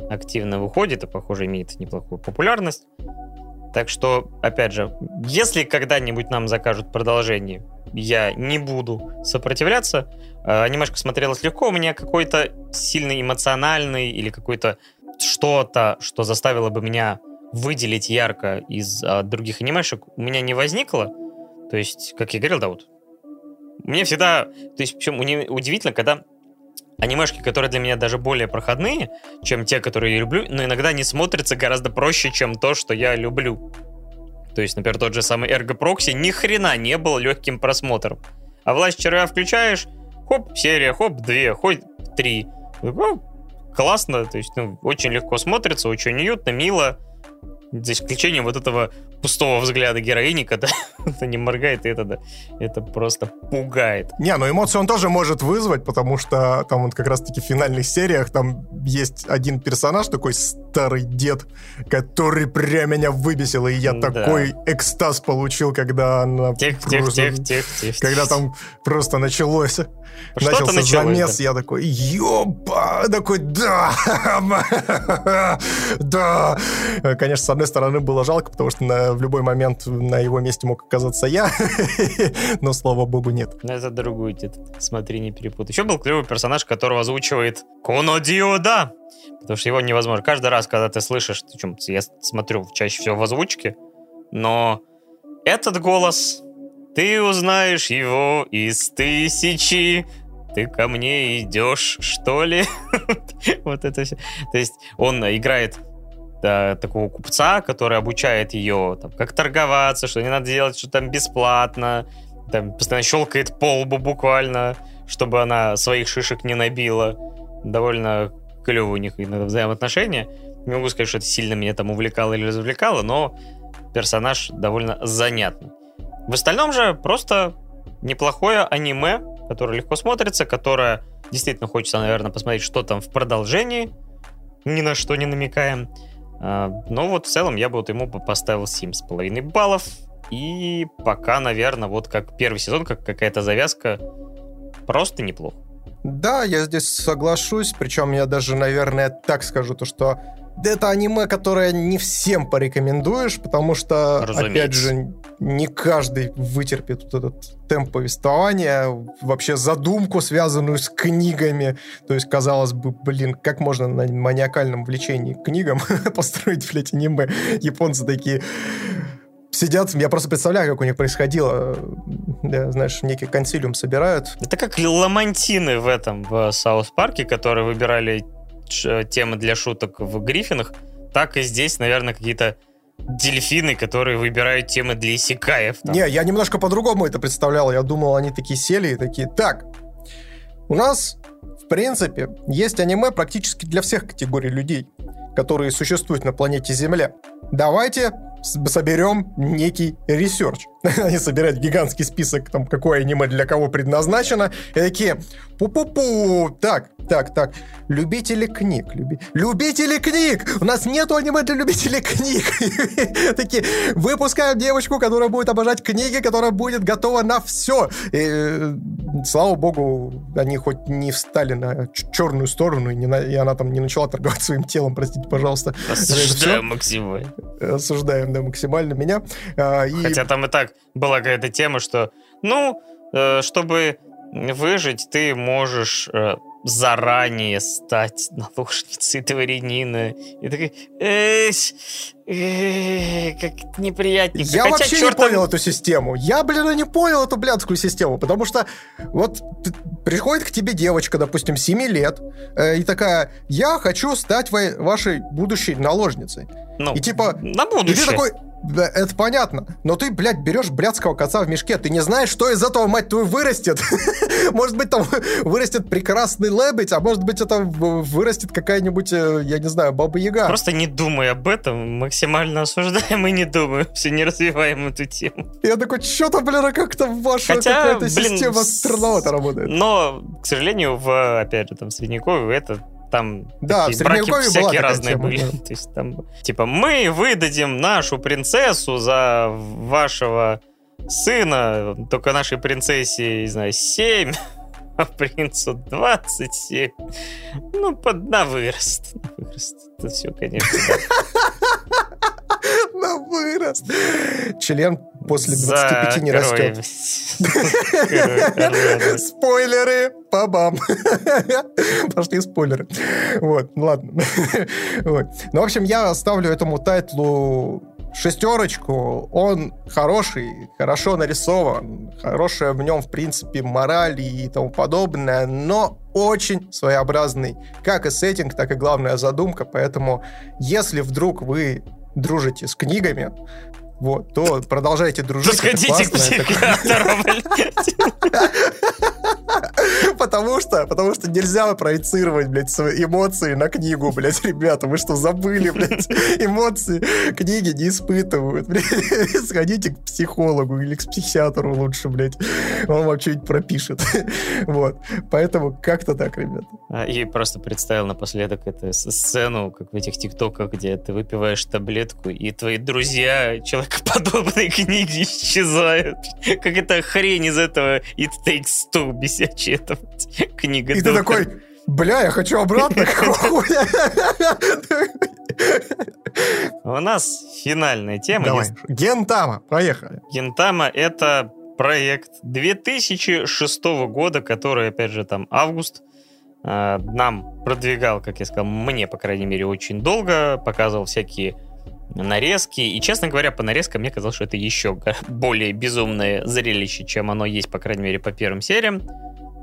активно выходит и, похоже, имеет неплохую популярность. Так что, опять же, если когда-нибудь нам закажут продолжение, я не буду сопротивляться. Э, Анимешка смотрелась легко, у меня какой-то сильный эмоциональный или какой-то что-то, что заставило бы меня выделить ярко из а, других анимешек, у меня не возникло. То есть, как я говорил, да, вот. Мне всегда... То есть, причем удивительно, когда анимешки, которые для меня даже более проходные, чем те, которые я люблю, но иногда не смотрятся гораздо проще, чем то, что я люблю. То есть, например, тот же самый Ergo Proxy ни хрена не был легким просмотром. А власть червя включаешь, хоп, серия, хоп, две, хоть три. Ну, классно, то есть, ну, очень легко смотрится, очень уютно, мило. За исключением вот этого пустого взгляда героини, когда это не моргает, и это, да, это просто пугает. Не, ну эмоции он тоже может вызвать, потому что там вот как раз-таки в финальных сериях там есть один персонаж, такой старый дед, который прям меня выбесил, и я Да. такой экстаз получил, когда она... Тех, тех, просто- тех, тех, тех. Когда там просто началось, начался началось, замес, да. я такой, ёба, такой, да, да. Конечно, с одной стороны, было жалко, потому что на- в любой момент на его месте мог оказаться я, но, слава богу, нет. Ну, Это другой дед. Смотри, не перепутай. Еще был клевый персонаж, которого озвучивает Коно Диода. Потому что его невозможно. Каждый раз, когда ты слышишь, причем я смотрю чаще всего в озвучке, но этот голос, ты узнаешь его из тысячи. Ты ко мне идешь, что ли? Вот это все. То есть он играет да, такого купца, который обучает ее, там, как торговаться, что не надо делать, что там бесплатно, там постоянно щелкает по лбу буквально, чтобы она своих шишек не набила. Довольно клевые у них иногда взаимоотношения. Не могу сказать, что это сильно меня там увлекало или развлекало, но персонаж довольно занятный. В остальном же просто неплохое аниме, которое легко смотрится, которое действительно хочется, наверное, посмотреть, что там в продолжении. Ни на что не намекаем. А, Но вот в целом я бы вот ему поставил 7,5 баллов. И пока, наверное, вот как первый сезон, как какая-то завязка, просто неплохо. Да, я здесь соглашусь, причем я даже, наверное, так скажу, то что это аниме, которое не всем порекомендуешь, потому что, Разумеется. опять же, не каждый вытерпит вот этот темп повествования, вообще задумку, связанную с книгами. То есть, казалось бы, блин, как можно на маниакальном влечении к книгам построить, блядь, аниме? Японцы такие сидят, я просто представляю, как у них происходило. Да, знаешь, некий консилиум собирают, Это как ламантины в этом, в Саус Парке, которые выбирали ч- темы для шуток в Гриффинах, так и здесь, наверное, какие-то дельфины, которые выбирают темы для исекаев. Не, я немножко по-другому это представлял. Я думал, они такие сели и такие, так, у нас, в принципе, есть аниме практически для всех категорий людей, которые существуют на планете Земля. Давайте соберем некий research. Они собирают гигантский список, там, какое аниме для кого предназначено, и такие, пу-пу-пу, так, так, так, любители книг, люби- любители книг, у нас нету аниме для любителей книг. Такие, выпускаем девочку, которая будет обожать книги, которая будет готова на все. И, э, слава богу, они хоть не встали на черную сторону, и, не на- и она там не начала торговать своим телом, простите, пожалуйста. Осуждаю максимально. Осуждаем, да, максимально меня. А, и- Хотя там и так была какая-то тема, что, ну, э, чтобы выжить, ты можешь э, заранее стать наложницей дворянина. И такой, «Эш, э, как неприятненько. Я Хотя, вообще не чёрт там- понял эту систему. Я, блин, не понял эту блядскую систему, потому что вот приходит к тебе девочка, допустим, 7 лет, э, и такая, я хочу стать ва- вашей будущей наложницей. Ну, И типа, на И будущее. ты такой, это понятно. Но ты, блядь, берешь блядского коца в мешке, ты не знаешь, что из этого, мать твою, вырастет. может быть, там вырастет прекрасный лебедь, а может быть, это вырастет какая-нибудь, э, я не знаю, баба-яга. Просто не думай об этом, максимально осуждаем и не думаем, все не развиваем эту тему. Я такой, что-то, блин, а как-то ваша какая-то система странновато работает. Но, к сожалению, в, опять же, там, Средневековье это там да, такие браки всякие разные тема, были. Да. То есть там, типа, мы выдадим нашу принцессу за вашего сына, только нашей принцессе, не знаю, 7, а принцу 27. Ну, под на вырост. На вырост. Это все, конечно. На вырост. Член после 25 не растет. Спойлеры! Па-бам! Пошли спойлеры. Вот, ладно. вот. Ну, в общем, я оставлю этому тайтлу шестерочку. Он хороший, хорошо нарисован, хорошая в нем, в принципе, мораль и тому подобное, но очень своеобразный как и сеттинг, так и главная задумка. Поэтому, если вдруг вы дружите с книгами, вот, то продолжайте дружить. Да сходите к психиатру, Потому что, потому что нельзя проецировать, блядь, свои эмоции на книгу, блядь, ребята. Вы что, забыли, блядь? Эмоции книги не испытывают, блядь. Сходите к психологу или к психиатру лучше, блядь. Он вам что-нибудь пропишет. Вот. Поэтому как-то так, ребята. А, и просто представил напоследок эту сцену, как в этих тиктоках, где ты выпиваешь таблетку, и твои друзья, человекоподобные книги исчезают. Как эта хрень из этого It Takes Two бесячая там книга. И ты такой, бля, я хочу обратно. У нас финальная тема. Давай. Гентама, поехали. Гентама — это проект 2006 года, который, опять же, там август, э, нам продвигал, как я сказал, мне, по крайней мере, очень долго, показывал всякие нарезки. И, честно говоря, по нарезкам мне казалось, что это еще более безумное зрелище, чем оно есть, по крайней мере, по первым сериям.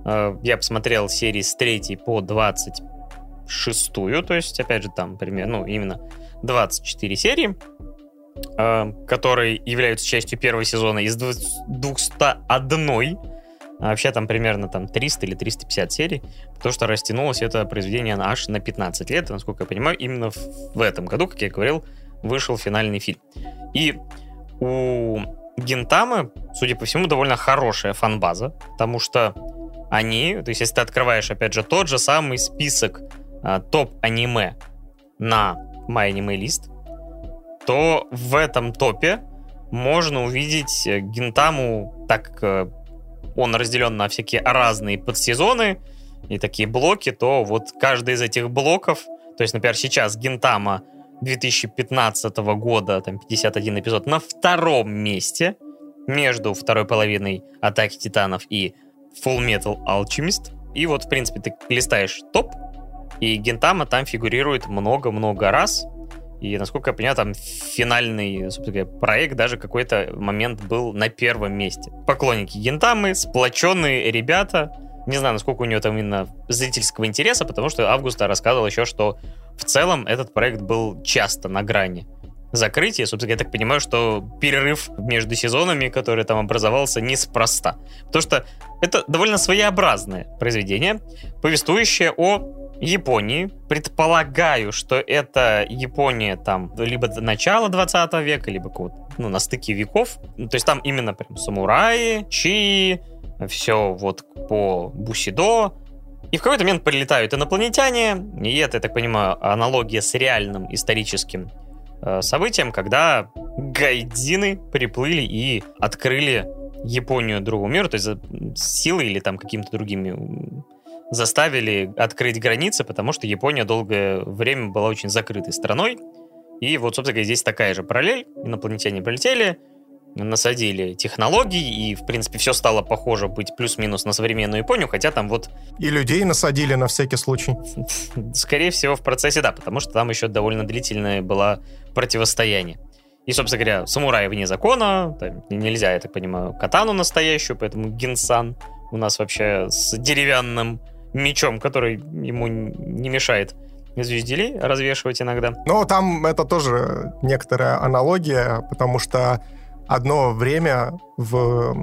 Э, я посмотрел серии с 3 по 26, то есть, опять же, там примерно, ну, именно 24 серии, э, которые являются частью первого сезона из 201. А вообще там примерно там 300 или 350 серий, потому что растянулось это произведение аж на 15 лет, насколько я понимаю, именно в этом году, как я говорил, вышел финальный фильм. И у Гентамы, судя по всему, довольно хорошая фанбаза, потому что они, то есть если ты открываешь, опять же, тот же самый список а, топ-аниме на MyAnimeList, то в этом топе можно увидеть э, Гентаму, так как э, он разделен на всякие разные подсезоны и такие блоки, то вот каждый из этих блоков, то есть, например, сейчас Гентама 2015 года, там 51 эпизод, на втором месте между второй половиной Атаки Титанов и Full Metal Alchemist. И вот, в принципе, ты листаешь топ, и Гентама там фигурирует много-много раз. И, насколько я понимаю, там финальный, собственно проект даже какой-то момент был на первом месте. Поклонники Гентамы, сплоченные ребята. Не знаю, насколько у него там именно зрительского интереса, потому что Августа рассказывал еще, что в целом этот проект был часто на грани закрытия. Собственно, я так понимаю, что перерыв между сезонами, который там образовался, неспроста. Потому что это довольно своеобразное произведение, повествующее о Японии. Предполагаю, что это Япония там либо начала 20 века, либо ну, на стыке веков. Ну, то есть там именно прям самураи, чи, все вот по бусидо, и в какой-то момент прилетают инопланетяне, и это, я так понимаю, аналогия с реальным историческим э, событием, когда гайдины приплыли и открыли Японию другому миру, то есть силой или там какими-то другими заставили открыть границы, потому что Япония долгое время была очень закрытой страной. И вот, собственно говоря, здесь такая же параллель. Инопланетяне прилетели, насадили технологий, и, в принципе, все стало похоже быть плюс-минус на современную Японию, хотя там вот... И людей насадили на всякий случай. Скорее всего, в процессе, да, потому что там еще довольно длительное было противостояние. И, собственно говоря, самурай вне закона, там нельзя, я так понимаю, катану настоящую, поэтому Гинсан у нас вообще с деревянным мечом, который ему не мешает звезделей развешивать иногда. Но там это тоже некоторая аналогия, потому что одно время в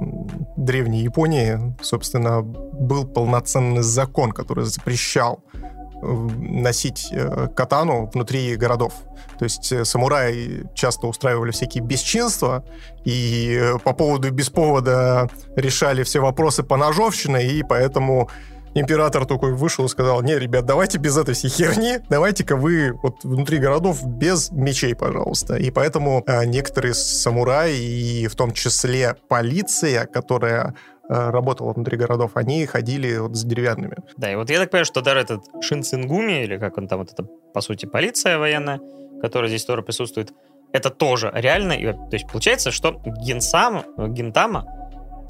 древней Японии, собственно, был полноценный закон, который запрещал э, носить э, катану внутри городов. То есть э, самураи часто устраивали всякие бесчинства, и по поводу и без повода решали все вопросы по ножовщине, и поэтому император такой вышел и сказал, не, ребят, давайте без этой всей херни, давайте-ка вы вот внутри городов без мечей, пожалуйста. И поэтому э, некоторые самураи, и в том числе полиция, которая э, работала внутри городов, они ходили вот с деревянными. Да, и вот я так понимаю, что даже этот Шинцингуми, или как он там, вот это, по сути, полиция военная, которая здесь тоже присутствует, это тоже реально. И, то есть получается, что Генсам, Гентама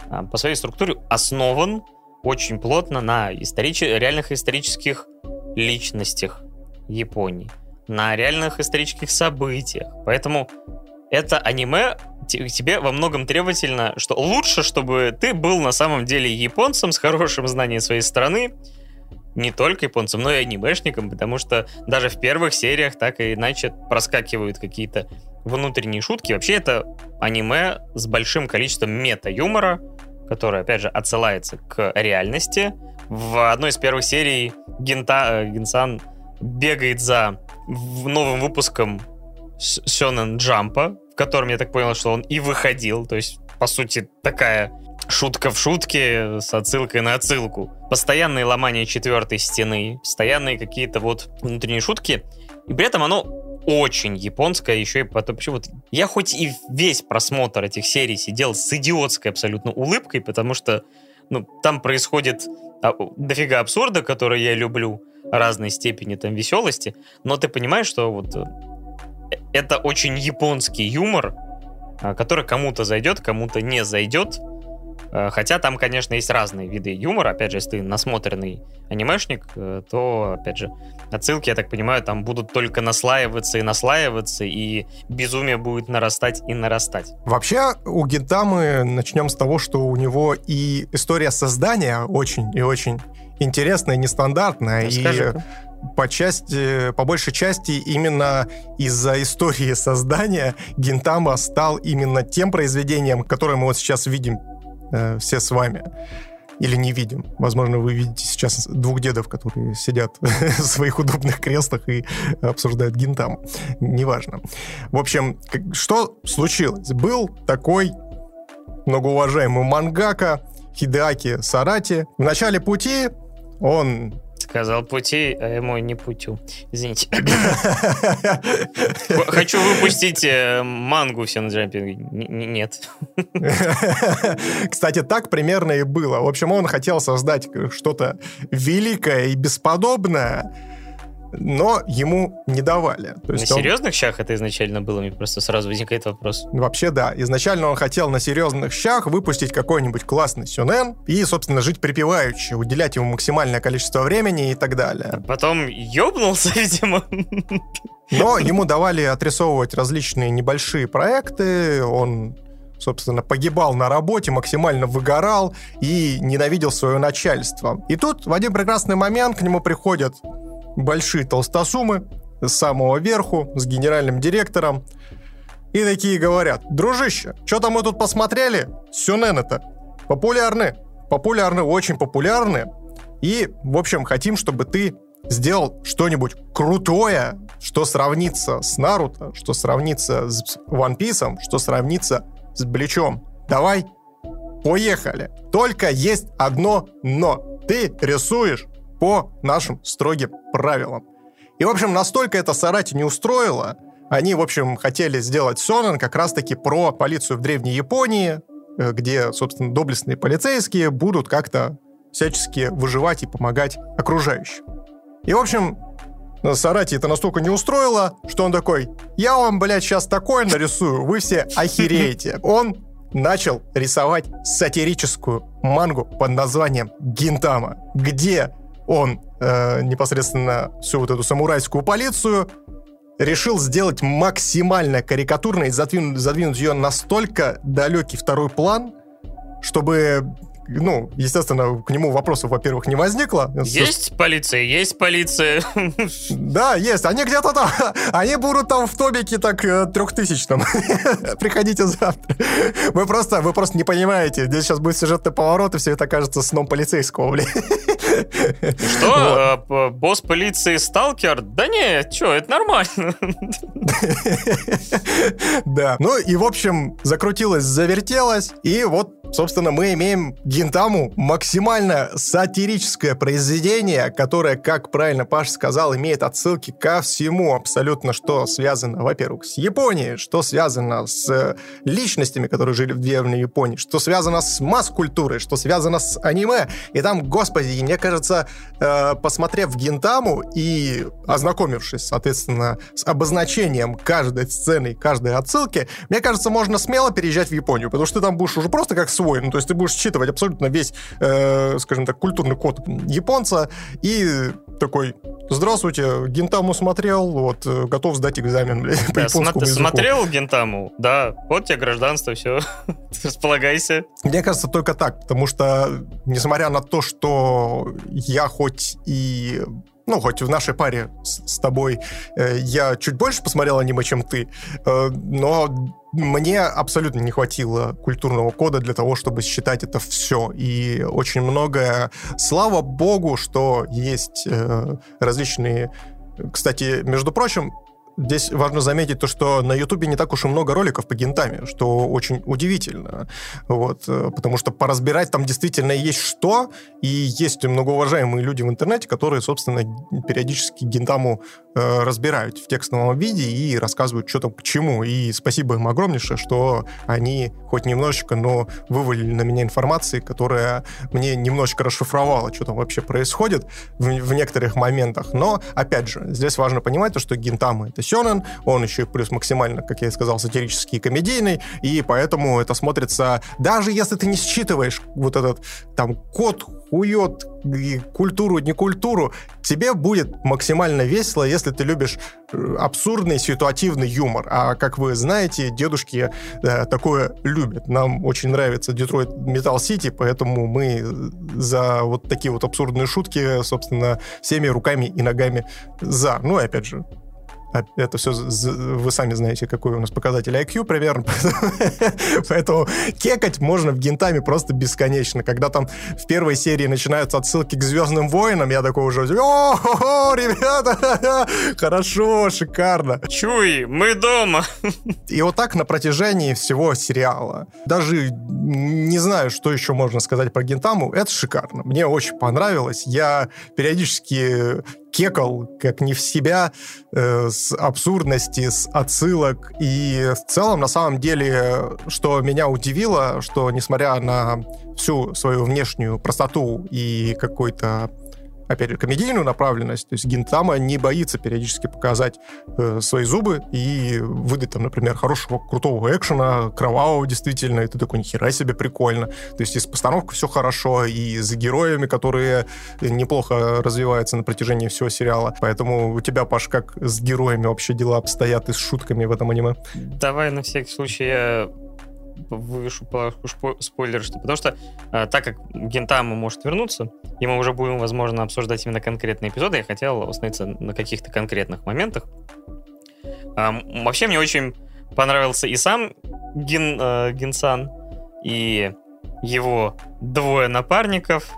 а, по своей структуре основан очень плотно на историч... реальных исторических личностях Японии, на реальных исторических событиях. Поэтому это аниме тебе во многом требовательно, что лучше, чтобы ты был на самом деле японцем с хорошим знанием своей страны, не только японцем, но и анимешником, потому что даже в первых сериях так и иначе проскакивают какие-то внутренние шутки. Вообще это аниме с большим количеством мета-юмора, который, опять же, отсылается к реальности. В одной из первых серий Гента, э, Генсан бегает за новым выпуском Сёнэн Джампа, в котором, я так понял, что он и выходил. То есть, по сути, такая шутка в шутке с отсылкой на отсылку. Постоянные ломания четвертой стены, постоянные какие-то вот внутренние шутки. И при этом оно очень японская, еще и потом... Вот я хоть и весь просмотр этих серий сидел с идиотской абсолютно улыбкой, потому что ну, там происходит а, дофига абсурда, который я люблю, разной степени там веселости, но ты понимаешь, что вот э, это очень японский юмор, а, который кому-то зайдет, кому-то не зайдет, Э, хотя там, конечно, есть разные виды юмора. Опять же, если ты насмотренный анимешник, э, то, опять же, отсылки, я так понимаю, там будут только наслаиваться и наслаиваться, и безумие будет нарастать и нарастать. Вообще, у Гентамы начнем с того, что у него и история создания очень и очень интересная, нестандартная. Расскажи. И по части, по большей части именно из-за истории создания Гентама стал именно тем произведением, которое мы вот сейчас видим э, все с вами. Или не видим. Возможно, вы видите сейчас двух дедов, которые сидят в своих удобных креслах и обсуждают гинтам. Неважно. В общем, что случилось? Был такой многоуважаемый мангака Хидеаки Сарати. В начале пути он Сказал пути, а ему не путю. Извините. Хочу выпустить э, мангу все на джампинге. Нет. Кстати, так примерно и было. В общем, он хотел создать что-то великое и бесподобное, но ему не давали. То есть на он... серьезных щах это изначально было? Мне просто сразу возникает вопрос. Вообще, да. Изначально он хотел на серьезных щах выпустить какой-нибудь классный сюнен и, собственно, жить припеваючи, уделять ему максимальное количество времени и так далее. Потом ёбнулся, видимо. Но ему давали отрисовывать различные небольшие проекты, он собственно, погибал на работе, максимально выгорал и ненавидел свое начальство. И тут в один прекрасный момент к нему приходят большие толстосумы с самого верху, с генеральным директором. И такие говорят, дружище, что-то мы тут посмотрели, сюнен это, популярны, популярны, очень популярны. И, в общем, хотим, чтобы ты сделал что-нибудь крутое, что сравнится с Наруто, что сравнится с One Piece, что сравнится с Бличом. Давай, поехали. Только есть одно но. Ты рисуешь по нашим строгим правилам. И, в общем, настолько это Сарати не устроило, они, в общем, хотели сделать Сонен как раз-таки про полицию в Древней Японии, э, где, собственно, доблестные полицейские будут как-то всячески выживать и помогать окружающим. И, в общем, Сарати это настолько не устроило, что он такой, я вам, блядь, сейчас такое нарисую, вы все охереете. Он начал рисовать сатирическую мангу под названием Гинтама, где он э, непосредственно всю вот эту самурайскую полицию решил сделать максимально карикатурно и задвинуть, задвинуть ее настолько далекий второй план, чтобы ну, естественно, к нему вопросов, во-первых, не возникло. Есть полиция, есть полиция. Да, есть. Они где-то там, они будут там в топике так э, трехтысячном. Приходите завтра. Вы просто, вы просто не понимаете. Здесь сейчас будет сюжетный поворот, и все это кажется сном полицейского, блин. Что? Вот. Э, босс полиции сталкер? Да нет, что, это нормально. Да. Ну и, в общем, закрутилось, завертелось, и вот Собственно, мы имеем Гинтаму максимально сатирическое произведение, которое, как правильно Паш сказал, имеет отсылки ко всему абсолютно, что связано, во-первых, с Японией, что связано с личностями, которые жили в древней Японии, что связано с масс-культурой, что связано с аниме. И там, господи, мне кажется, э, посмотрев Гинтаму и ознакомившись, соответственно, с обозначением каждой сцены, каждой отсылки, мне кажется, можно смело переезжать в Японию, потому что ты там будешь уже просто как свой. Ну, то есть ты будешь считывать абсолютно весь, э, скажем так, культурный код японца и такой, здравствуйте, Гентаму смотрел, вот, э, готов сдать экзамен, блядь, да, по японскому языку. смотрел Гентаму? Да, вот тебе гражданство, все, располагайся. Мне кажется, только так, потому что, несмотря на то, что я хоть и ну, хоть в нашей паре с, с тобой э, я чуть больше посмотрел аниме, чем ты, э, но мне абсолютно не хватило культурного кода для того, чтобы считать это все. И очень многое... Слава богу, что есть э, различные... Кстати, между прочим, Здесь важно заметить то, что на Ютубе не так уж и много роликов по гентами, что очень удивительно. Вот, э, потому что поразбирать там действительно есть что, и есть многоуважаемые люди в интернете, которые, собственно, периодически гентаму э, разбирают в текстовом виде и рассказывают, что там к чему. И спасибо им огромнейшее, что они хоть немножечко, но вывалили на меня информации, которая мне немножечко расшифровала, что там вообще происходит в, в некоторых моментах. Но, опять же, здесь важно понимать то, что гентамы — это Сёнэн, он еще плюс максимально, как я и сказал, сатирический и комедийный, и поэтому это смотрится, даже если ты не считываешь вот этот там код, хует, культуру, не культуру, тебе будет максимально весело, если ты любишь э, абсурдный ситуативный юмор. А как вы знаете, дедушки э, такое любят. Нам очень нравится Детройт Метал Сити, поэтому мы за вот такие вот абсурдные шутки, собственно, всеми руками и ногами за. Ну и опять же, это все, вы сами знаете, какой у нас показатель IQ примерно. Поэтому кекать можно в гентами просто бесконечно. Когда там в первой серии начинаются отсылки к Звездным войнам, я такой уже, о, ребята, хорошо, шикарно. Чуй, мы дома. И вот так на протяжении всего сериала. Даже не знаю, что еще можно сказать про Гентаму. Это шикарно. Мне очень понравилось. Я периодически кекал как не в себя, э, с абсурдности, с отсылок. И в целом, на самом деле, что меня удивило, что несмотря на всю свою внешнюю простоту и какой-то опять же, комедийную направленность. То есть Гинтама не боится периодически показать э, свои зубы и выдать там, например, хорошего, крутого экшена, кровавого действительно, и ты такой, нихера себе, прикольно. То есть и с постановкой все хорошо, и с героями, которые неплохо развиваются на протяжении всего сериала. Поэтому у тебя, Паш, как с героями вообще дела обстоят и с шутками в этом аниме? Давай на всякий случай я вывешу спойлер, что потому что э, так как Гентама может вернуться, и мы уже будем, возможно, обсуждать именно конкретные эпизоды, я хотел остановиться на каких-то конкретных моментах. Э, вообще мне очень понравился и сам Гин, э, Гинсан, и его двое напарников,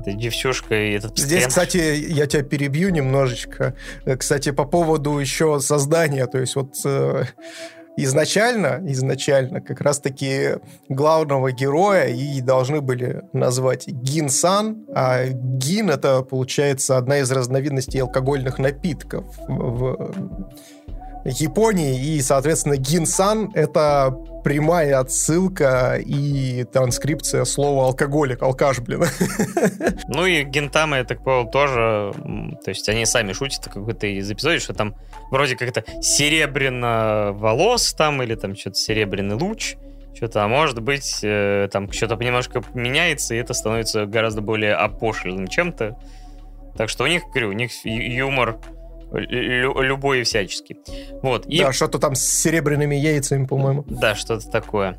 это девчушка и этот постоянно... Здесь, кстати, я тебя перебью немножечко. Э, кстати, по поводу еще создания, то есть вот э, изначально, изначально как раз-таки главного героя и должны были назвать Гин-сан, а Гин это, получается, одна из разновидностей алкогольных напитков в Японии, и, соответственно, Гин-сан — это прямая отсылка и транскрипция слова алкоголик, алкаш, блин. Ну и Гентама, я так понял, тоже, то есть они сами шутят какой-то из эпизодов, что там вроде как это серебряно волос там, или там что-то серебряный луч, что-то, а может быть, э, там что-то немножко меняется, и это становится гораздо более опошленным чем-то. Так что у них, говорю, у них юмор лю- любой и всяческий. Вот. И... Да, что-то там с серебряными яйцами, по-моему. Да, что-то такое.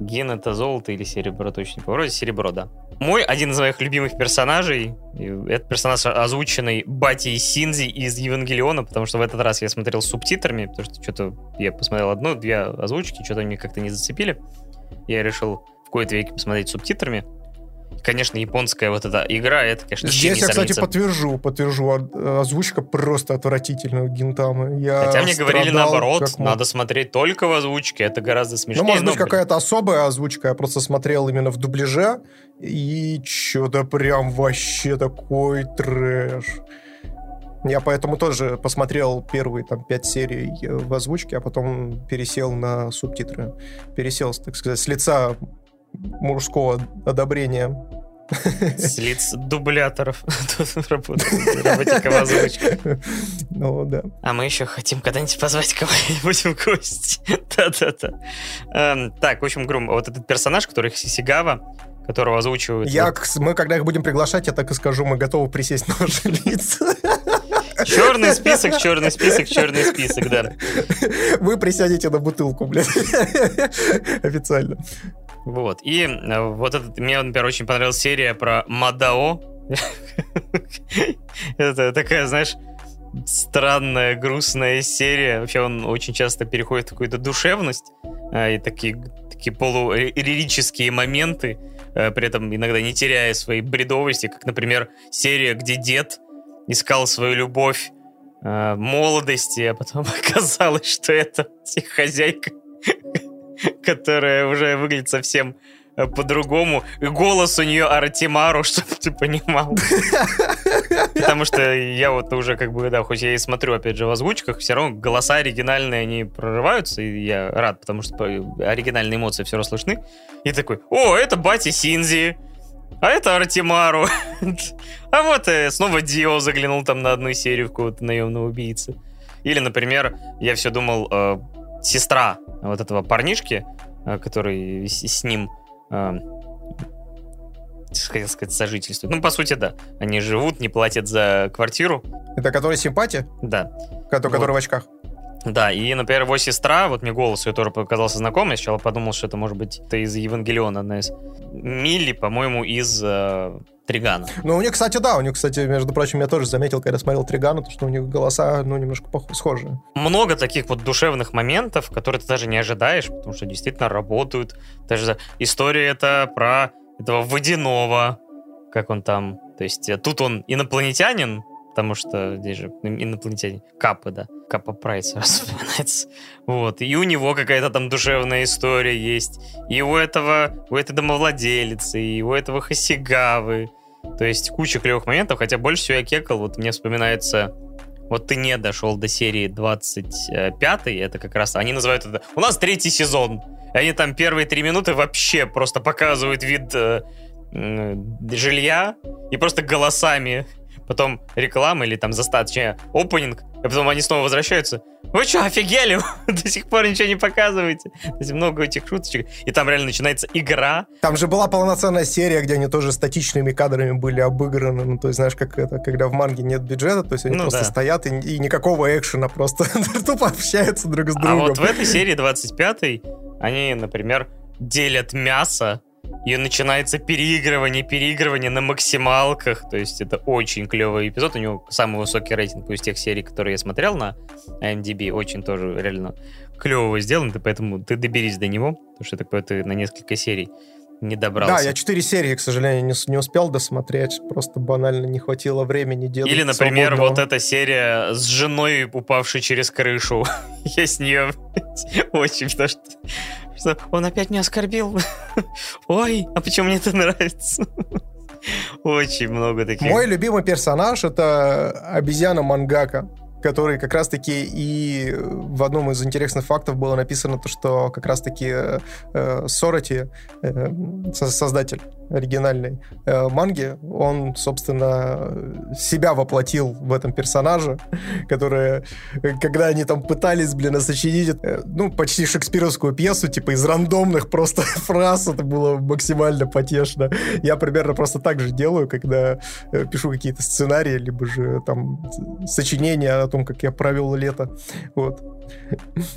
Ген это золото или серебро, точно не. Вроде серебро, да. Мой один из моих любимых персонажей, это персонаж, озвученный Бати Синзи из Евангелиона, потому что в этот раз я смотрел с субтитрами, потому что что-то я посмотрел одну, две озвучки, что-то мне как-то не зацепили. Я решил в кои-то веки посмотреть с субтитрами. Конечно, японская вот эта игра, это, конечно, Здесь я, кстати, подтвержу, подтвержу. Озвучка просто отвратительная Гинтамы. Я Хотя мне говорили наоборот, надо смотреть только в озвучке, это гораздо смешнее. Ну, может быть, какая-то особая озвучка. Я просто смотрел именно в дубляже. И что-то прям вообще такой трэш. Я поэтому тоже посмотрел первые там пять серий э, в озвучке, а потом пересел на субтитры. Пересел, так сказать, с лица мужского одобрения. С лиц дубляторов работника в озвучке. Ну, да. А мы еще хотим когда-нибудь позвать кого-нибудь в гости. Да-да-да. Эм, Так, в общем, Грум, вот этот персонаж, который Сисигава, которого озвучивают... Я, мы, когда их будем приглашать, я так и скажу, мы готовы присесть на ваши лица. Черный список, черный список, черный список, да. Вы присядете на бутылку, блядь. Официально. Вот. И э, вот этот, мне, например, очень понравилась серия про Мадао. Это такая, знаешь, странная, грустная серия. Вообще он очень часто переходит в какую-то душевность э, и такие, такие полулирические моменты, э, при этом иногда не теряя своей бредовости, как, например, серия, где дед искал свою любовь молодости, а потом оказалось, что это хозяйка, которая уже выглядит совсем э, по-другому. Голос у нее Артемару, чтобы ты понимал. Потому что я вот уже как бы, да, хоть я и смотрю, опять же, в озвучках, все равно голоса оригинальные, они прорываются, и я рад, потому что по- оригинальные эмоции все равно слышны. И такой, о, это Бати Синзи, а это Артемару. А вот э, снова Дио заглянул там на одну серию в какого-то наемного убийцы. Или, например, я все думал, э, сестра вот этого парнишки, э, который с, ним, э, хотел сказать, сожительствует. Ну, по сути, да. Они живут, не платят за квартиру. Это который симпатия? Да. Который, Вот. который в очках. Да, и, например, его сестра, вот мне голос ее тоже показался знакомый, я сначала подумал, что это может быть это из Евангелиона одна из. Милли, по-моему, из э, Тригана. Ну, у них, кстати, да, у них, кстати, между прочим, я тоже заметил, когда смотрел Тригана, то, что у них голоса, ну, немножко схожие. много таких вот душевных моментов, которые ты даже не ожидаешь, потому что действительно работают. Даже история это про этого водяного, как он там. То есть э, тут он инопланетянин, потому что здесь же инопланетянин. Капы, да. Капа Прайс вспоминается. Вот. И у него какая-то там душевная история есть. И у этого, у этой домовладелицы, и у этого Хасигавы. То есть куча клевых моментов, хотя больше всего я кекал, вот мне вспоминается вот ты не дошел до серии 25, это как раз, они называют это, у нас третий сезон, и они там первые три минуты вообще просто показывают вид э, м, жилья и просто голосами, потом реклама или там заставка, точнее, опенинг, и потом они снова возвращаются. Вы что, офигели? До сих пор ничего не показываете. То есть много этих шуточек. И там реально начинается игра. Там же была полноценная серия, где они тоже статичными кадрами были обыграны. Ну, то есть, знаешь, как это, когда в манге нет бюджета, то есть они Ну просто да. стоят и, и никакого экшена, просто тупо общаются друг с А другом. вот в этой серии 25 они, например, делят мясо, и начинается переигрывание, переигрывание на максималках. То есть это очень клевый эпизод. У него самый высокий рейтинг из тех серий, которые я смотрел на IMDb. Очень тоже реально клево сделан. Поэтому ты доберись до него, потому что такое ты на несколько серий не добрался. Да, я четыре серии, к сожалению, не, не успел досмотреть. Просто банально не хватило времени делать. Или, например, свободного. вот эта серия с женой, упавшей через крышу. Я с нее очень, потому что, что он опять меня оскорбил. Ой, а почему мне это нравится? Очень много таких. Мой любимый персонаж — это обезьяна Мангака, который как раз-таки и в одном из интересных фактов было написано то, что как раз-таки э, э, Сороти, э, со- создатель оригинальной э, манги, он, собственно, себя воплотил в этом персонаже, который, когда они там пытались, блин, сочинить, э, ну, почти шекспировскую пьесу, типа из рандомных просто фраз, это было максимально потешно. Я примерно просто так же делаю, когда э, пишу какие-то сценарии, либо же там сочинения том, как я провел лето. Вот.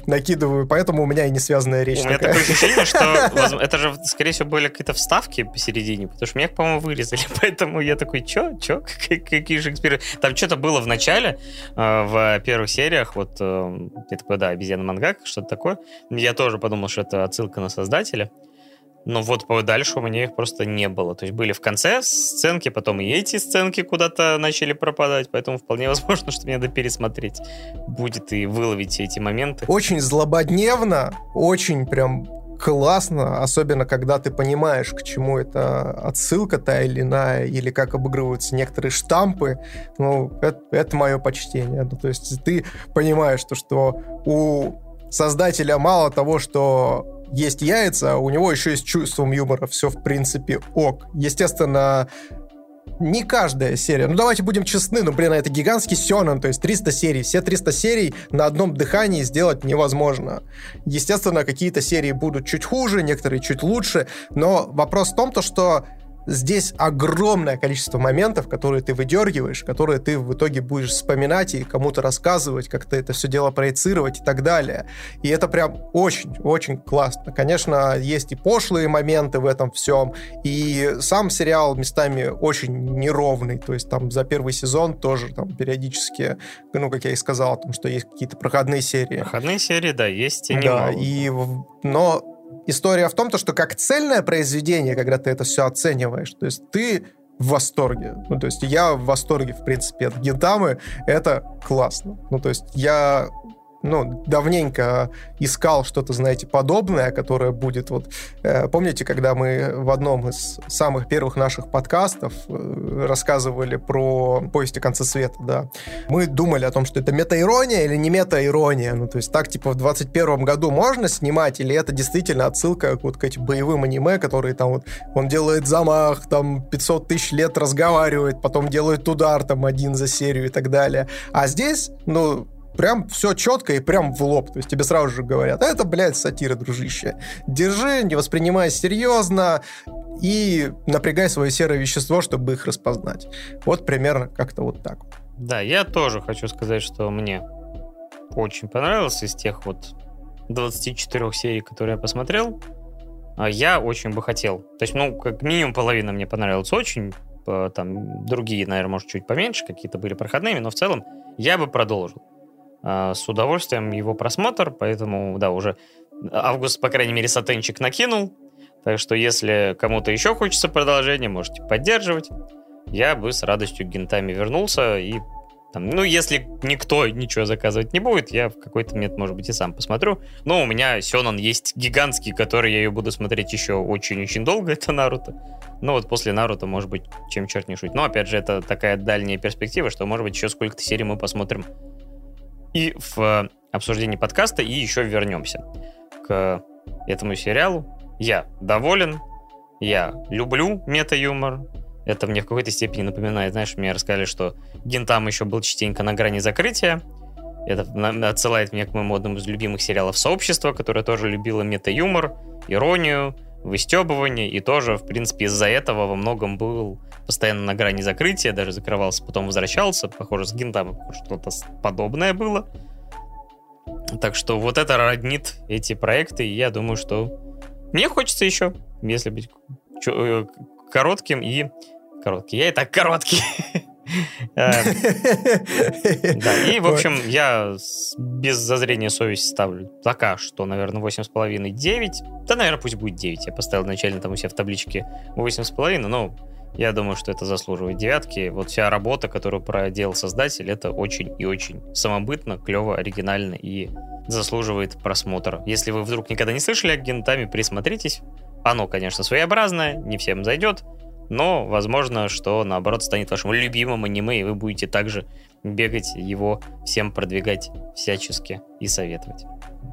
Накидываю, поэтому у меня и не связанная речь. У меня такое ощущение, что это же, скорее всего, были какие-то вставки посередине, потому что меня, по-моему, вырезали. Поэтому я такой, чё, чё, какие Шекспиры? Там что-то было в начале, э, в первых сериях, вот, э, я такой, да, обезьяна мангак, что-то такое. Я тоже подумал, что это отсылка на создателя. Но вот дальше у меня их просто не было. То есть были в конце сценки, потом и эти сценки куда-то начали пропадать, поэтому вполне возможно, что мне надо пересмотреть будет и выловить эти моменты. Очень злободневно, очень прям классно, особенно когда ты понимаешь, к чему это отсылка та или иная, или как обыгрываются некоторые штампы, ну, это, это мое почтение. Ну, то есть ты понимаешь, то, что у создателя мало того, что есть яйца, а у него еще есть чувством юмора. Все, в принципе, ок. Естественно, не каждая серия. Ну, давайте будем честны, ну, блин, это гигантский Сёнэн, то есть 300 серий. Все 300 серий на одном дыхании сделать невозможно. Естественно, какие-то серии будут чуть хуже, некоторые чуть лучше, но вопрос в том, то, что здесь огромное количество моментов, которые ты выдергиваешь, которые ты в итоге будешь вспоминать и кому-то рассказывать, как-то это все дело проецировать и так далее. И это прям очень-очень классно. Конечно, есть и пошлые моменты в этом всем, и сам сериал местами очень неровный, то есть там за первый сезон тоже там периодически, ну, как я и сказал, там, что есть какие-то проходные серии. Проходные серии, да, есть и немало. Да, и, но история в том, то, что как цельное произведение, когда ты это все оцениваешь, то есть ты в восторге. Ну, то есть я в восторге, в принципе, от Гентамы. Это классно. Ну, то есть я ну, давненько искал что-то, знаете, подобное, которое будет вот... Э, помните, когда мы в одном из самых первых наших подкастов э, рассказывали про повести конца света, да, мы думали о том, что это метаирония или не метаирония, ну, то есть так, типа, в 21 году можно снимать, или это действительно отсылка вот к этим боевым аниме, которые там вот, он делает замах, там 500 тысяч лет разговаривает, потом делает удар там один за серию и так далее. А здесь, ну, прям все четко и прям в лоб. То есть тебе сразу же говорят, это, блядь, сатира, дружище. Держи, не воспринимай серьезно и напрягай свое серое вещество, чтобы их распознать. Вот примерно как-то вот так. Да, я тоже хочу сказать, что мне очень понравился из тех вот 24 серий, которые я посмотрел. А я очень бы хотел. То есть, ну, как минимум половина мне понравилась очень. Там другие, наверное, может, чуть поменьше, какие-то были проходными, но в целом я бы продолжил. А, с удовольствием его просмотр, поэтому, да, уже август, по крайней мере, сатенчик накинул, так что если кому-то еще хочется продолжения, можете поддерживать. Я бы с радостью гентами вернулся и там, ну, если никто ничего заказывать не будет, я в какой-то момент, может быть, и сам посмотрю. Но у меня Сёнон есть гигантский, который я ее буду смотреть еще очень-очень долго, это Наруто. Ну вот после Наруто, может быть, чем черт не шутит. Но, опять же, это такая дальняя перспектива, что, может быть, еще сколько-то серий мы посмотрим и в э, обсуждении подкаста, и еще вернемся к этому сериалу. Я доволен, я люблю мета-юмор, это мне в какой-то степени напоминает, знаешь, мне рассказали, что Гентам еще был частенько на грани закрытия. Это отсылает меня к моему одному из любимых сериалов «Сообщество», которое тоже любило мета-юмор, иронию, выстебывание, и тоже, в принципе, из-за этого во многом был постоянно на грани закрытия, даже закрывался, потом возвращался, похоже, с Гинтами что-то подобное было. Так что вот это роднит эти проекты, и я думаю, что мне хочется еще, если быть э, коротким и... Короткий, я и так короткий. Э, да, и, в общем, я без зазрения совести ставлю пока что, наверное, 8,5-9. Да, наверное, пусть будет 9. Я поставил начально там у себя в табличке 8,5, но я думаю, что это заслуживает девятки. Вот вся работа, которую проделал создатель, это очень и очень самобытно, клево, оригинально и заслуживает просмотра. Если вы вдруг никогда не слышали о Гентами, присмотритесь. Оно, конечно, своеобразное, не всем зайдет, но, возможно, что, наоборот, станет вашим любимым аниме, и вы будете также бегать его всем продвигать всячески и советовать.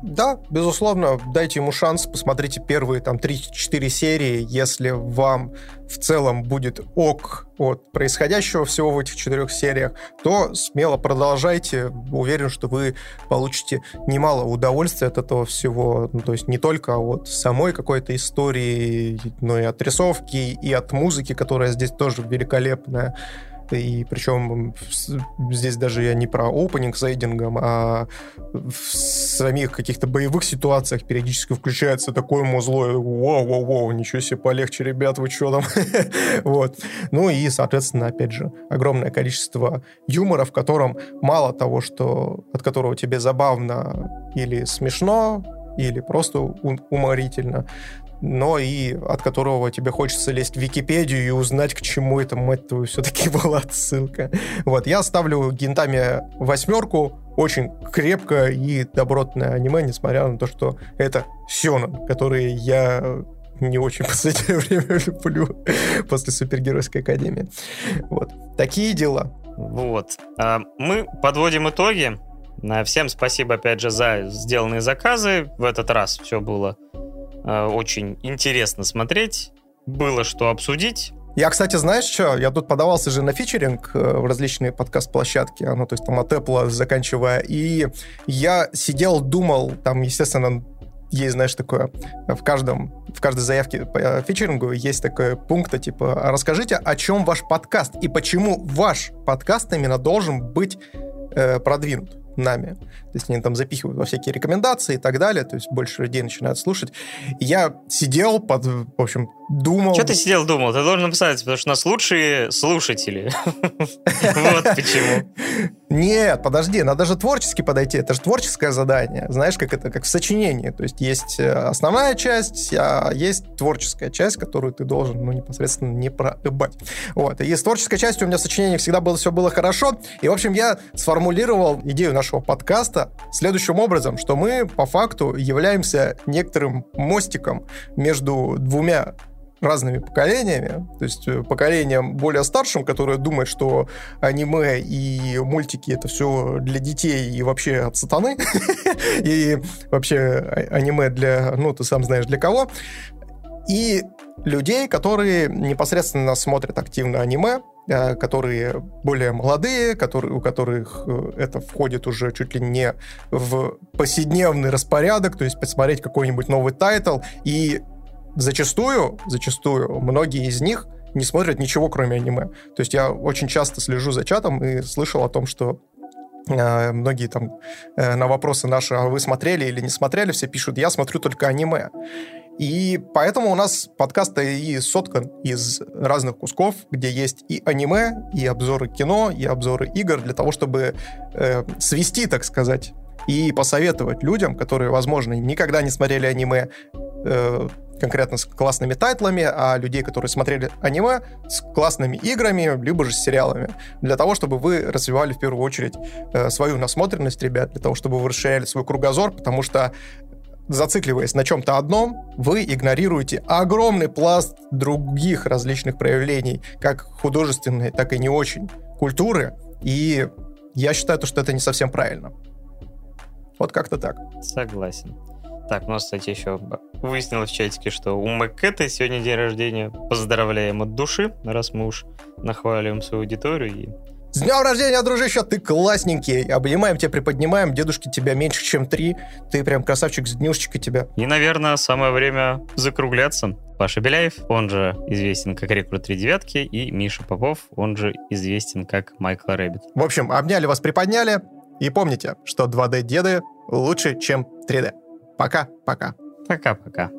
Да, безусловно, дайте ему шанс, посмотрите первые там 3-4 серии, если вам в целом будет ок от происходящего всего в этих четырех сериях, то смело продолжайте. Уверен, что вы получите немало удовольствия от этого всего. Ну, то есть не только от самой какой-то истории, но и от рисовки, и от музыки, которая здесь тоже великолепная и причем здесь даже я не про опенинг с эйдингом, а в самих каких-то боевых ситуациях периодически включается такое музло, вау-вау-вау, ничего себе, полегче, ребят, вы что там? вот. Ну и, соответственно, опять же, огромное количество юмора, в котором мало того, что от которого тебе забавно или смешно, или просто уморительно, но и от которого тебе хочется лезть в Википедию и узнать, к чему это, мать твою, все-таки была отсылка. Вот, я ставлю Гентами восьмерку, очень крепкое и добротное аниме, несмотря на то, что это Сёнэн, который я не очень в последнее время люблю после Супергеройской Академии. Вот. Такие дела. Вот. А, мы подводим итоги. Всем спасибо, опять же, за сделанные заказы. В этот раз все было очень интересно смотреть. Было что обсудить. Я, кстати, знаешь что? Я тут подавался же на фичеринг э, в различные подкаст-площадки, ну, то есть там от Apple заканчивая, и я сидел, думал, там, естественно, есть, знаешь, такое, в каждом, в каждой заявке по фичерингу есть такой пункт, типа, расскажите, о чем ваш подкаст и почему ваш подкаст именно должен быть э, продвинут нами. То есть они там запихивают во всякие рекомендации и так далее, то есть больше людей начинают слушать. я сидел под, в общем, думал... Что ты сидел, думал? Ты должен написать, потому что у нас лучшие слушатели. Вот почему. Нет, подожди, надо же творчески подойти. Это же творческое задание. Знаешь, как это, как в сочинении. То есть есть э, основная часть, а есть творческая часть, которую ты должен, ну, непосредственно не проебать. Вот. И с творческой частью у меня в сочинении всегда было все было хорошо. И, в общем, я сформулировал идею нашего подкаста следующим образом, что мы по факту являемся некоторым мостиком между двумя разными поколениями. То есть э, поколением более старшим, которое думает, что аниме и мультики это все для детей и вообще от сатаны. И вообще а, аниме для, ну, ты сам знаешь, для кого. И людей, которые непосредственно смотрят активно аниме, э, которые более молодые, которые, у которых э, это входит уже чуть ли не в повседневный распорядок, то есть посмотреть какой-нибудь новый title и зачастую, зачастую многие из них не смотрят ничего, кроме аниме. То есть я очень часто слежу за чатом и слышал о том, что э, многие там на вопросы наши, а вы смотрели или не смотрели, все пишут, я смотрю только аниме. И поэтому у нас подкаст и соткан из разных кусков, где есть и аниме, и обзоры кино, и обзоры игр, для того, чтобы э, свести, так сказать, и посоветовать людям, которые, возможно, никогда не смотрели аниме, э, конкретно с классными тайтлами, а людей, которые смотрели аниме, с классными играми, либо же с сериалами. Для того, чтобы вы развивали в первую очередь э, свою насмотренность, ребят, для того, чтобы вы расширяли свой кругозор, потому что зацикливаясь на чем-то одном, вы игнорируете огромный пласт других различных проявлений, как художественной, так и не очень, культуры, и я считаю, что это не совсем правильно. Вот как-то так. Согласен. Так, у нас, кстати, еще выяснилось в чатике, что у Макэта сегодня день рождения. Поздравляем от души, раз мы уж нахваливаем свою аудиторию. И... С днем рождения, дружище, ты классненький. Обнимаем тебя, приподнимаем. Дедушки тебя меньше, чем три. Ты прям красавчик с днюшечкой тебя. И, наверное, самое время закругляться. Паша Беляев, он же известен как Рекрут 3 девятки, и Миша Попов, он же известен как Майкл Рэббит. В общем, обняли вас, приподняли. И помните, что 2D-деды лучше, чем 3D. Пока-пока. Пока-пока.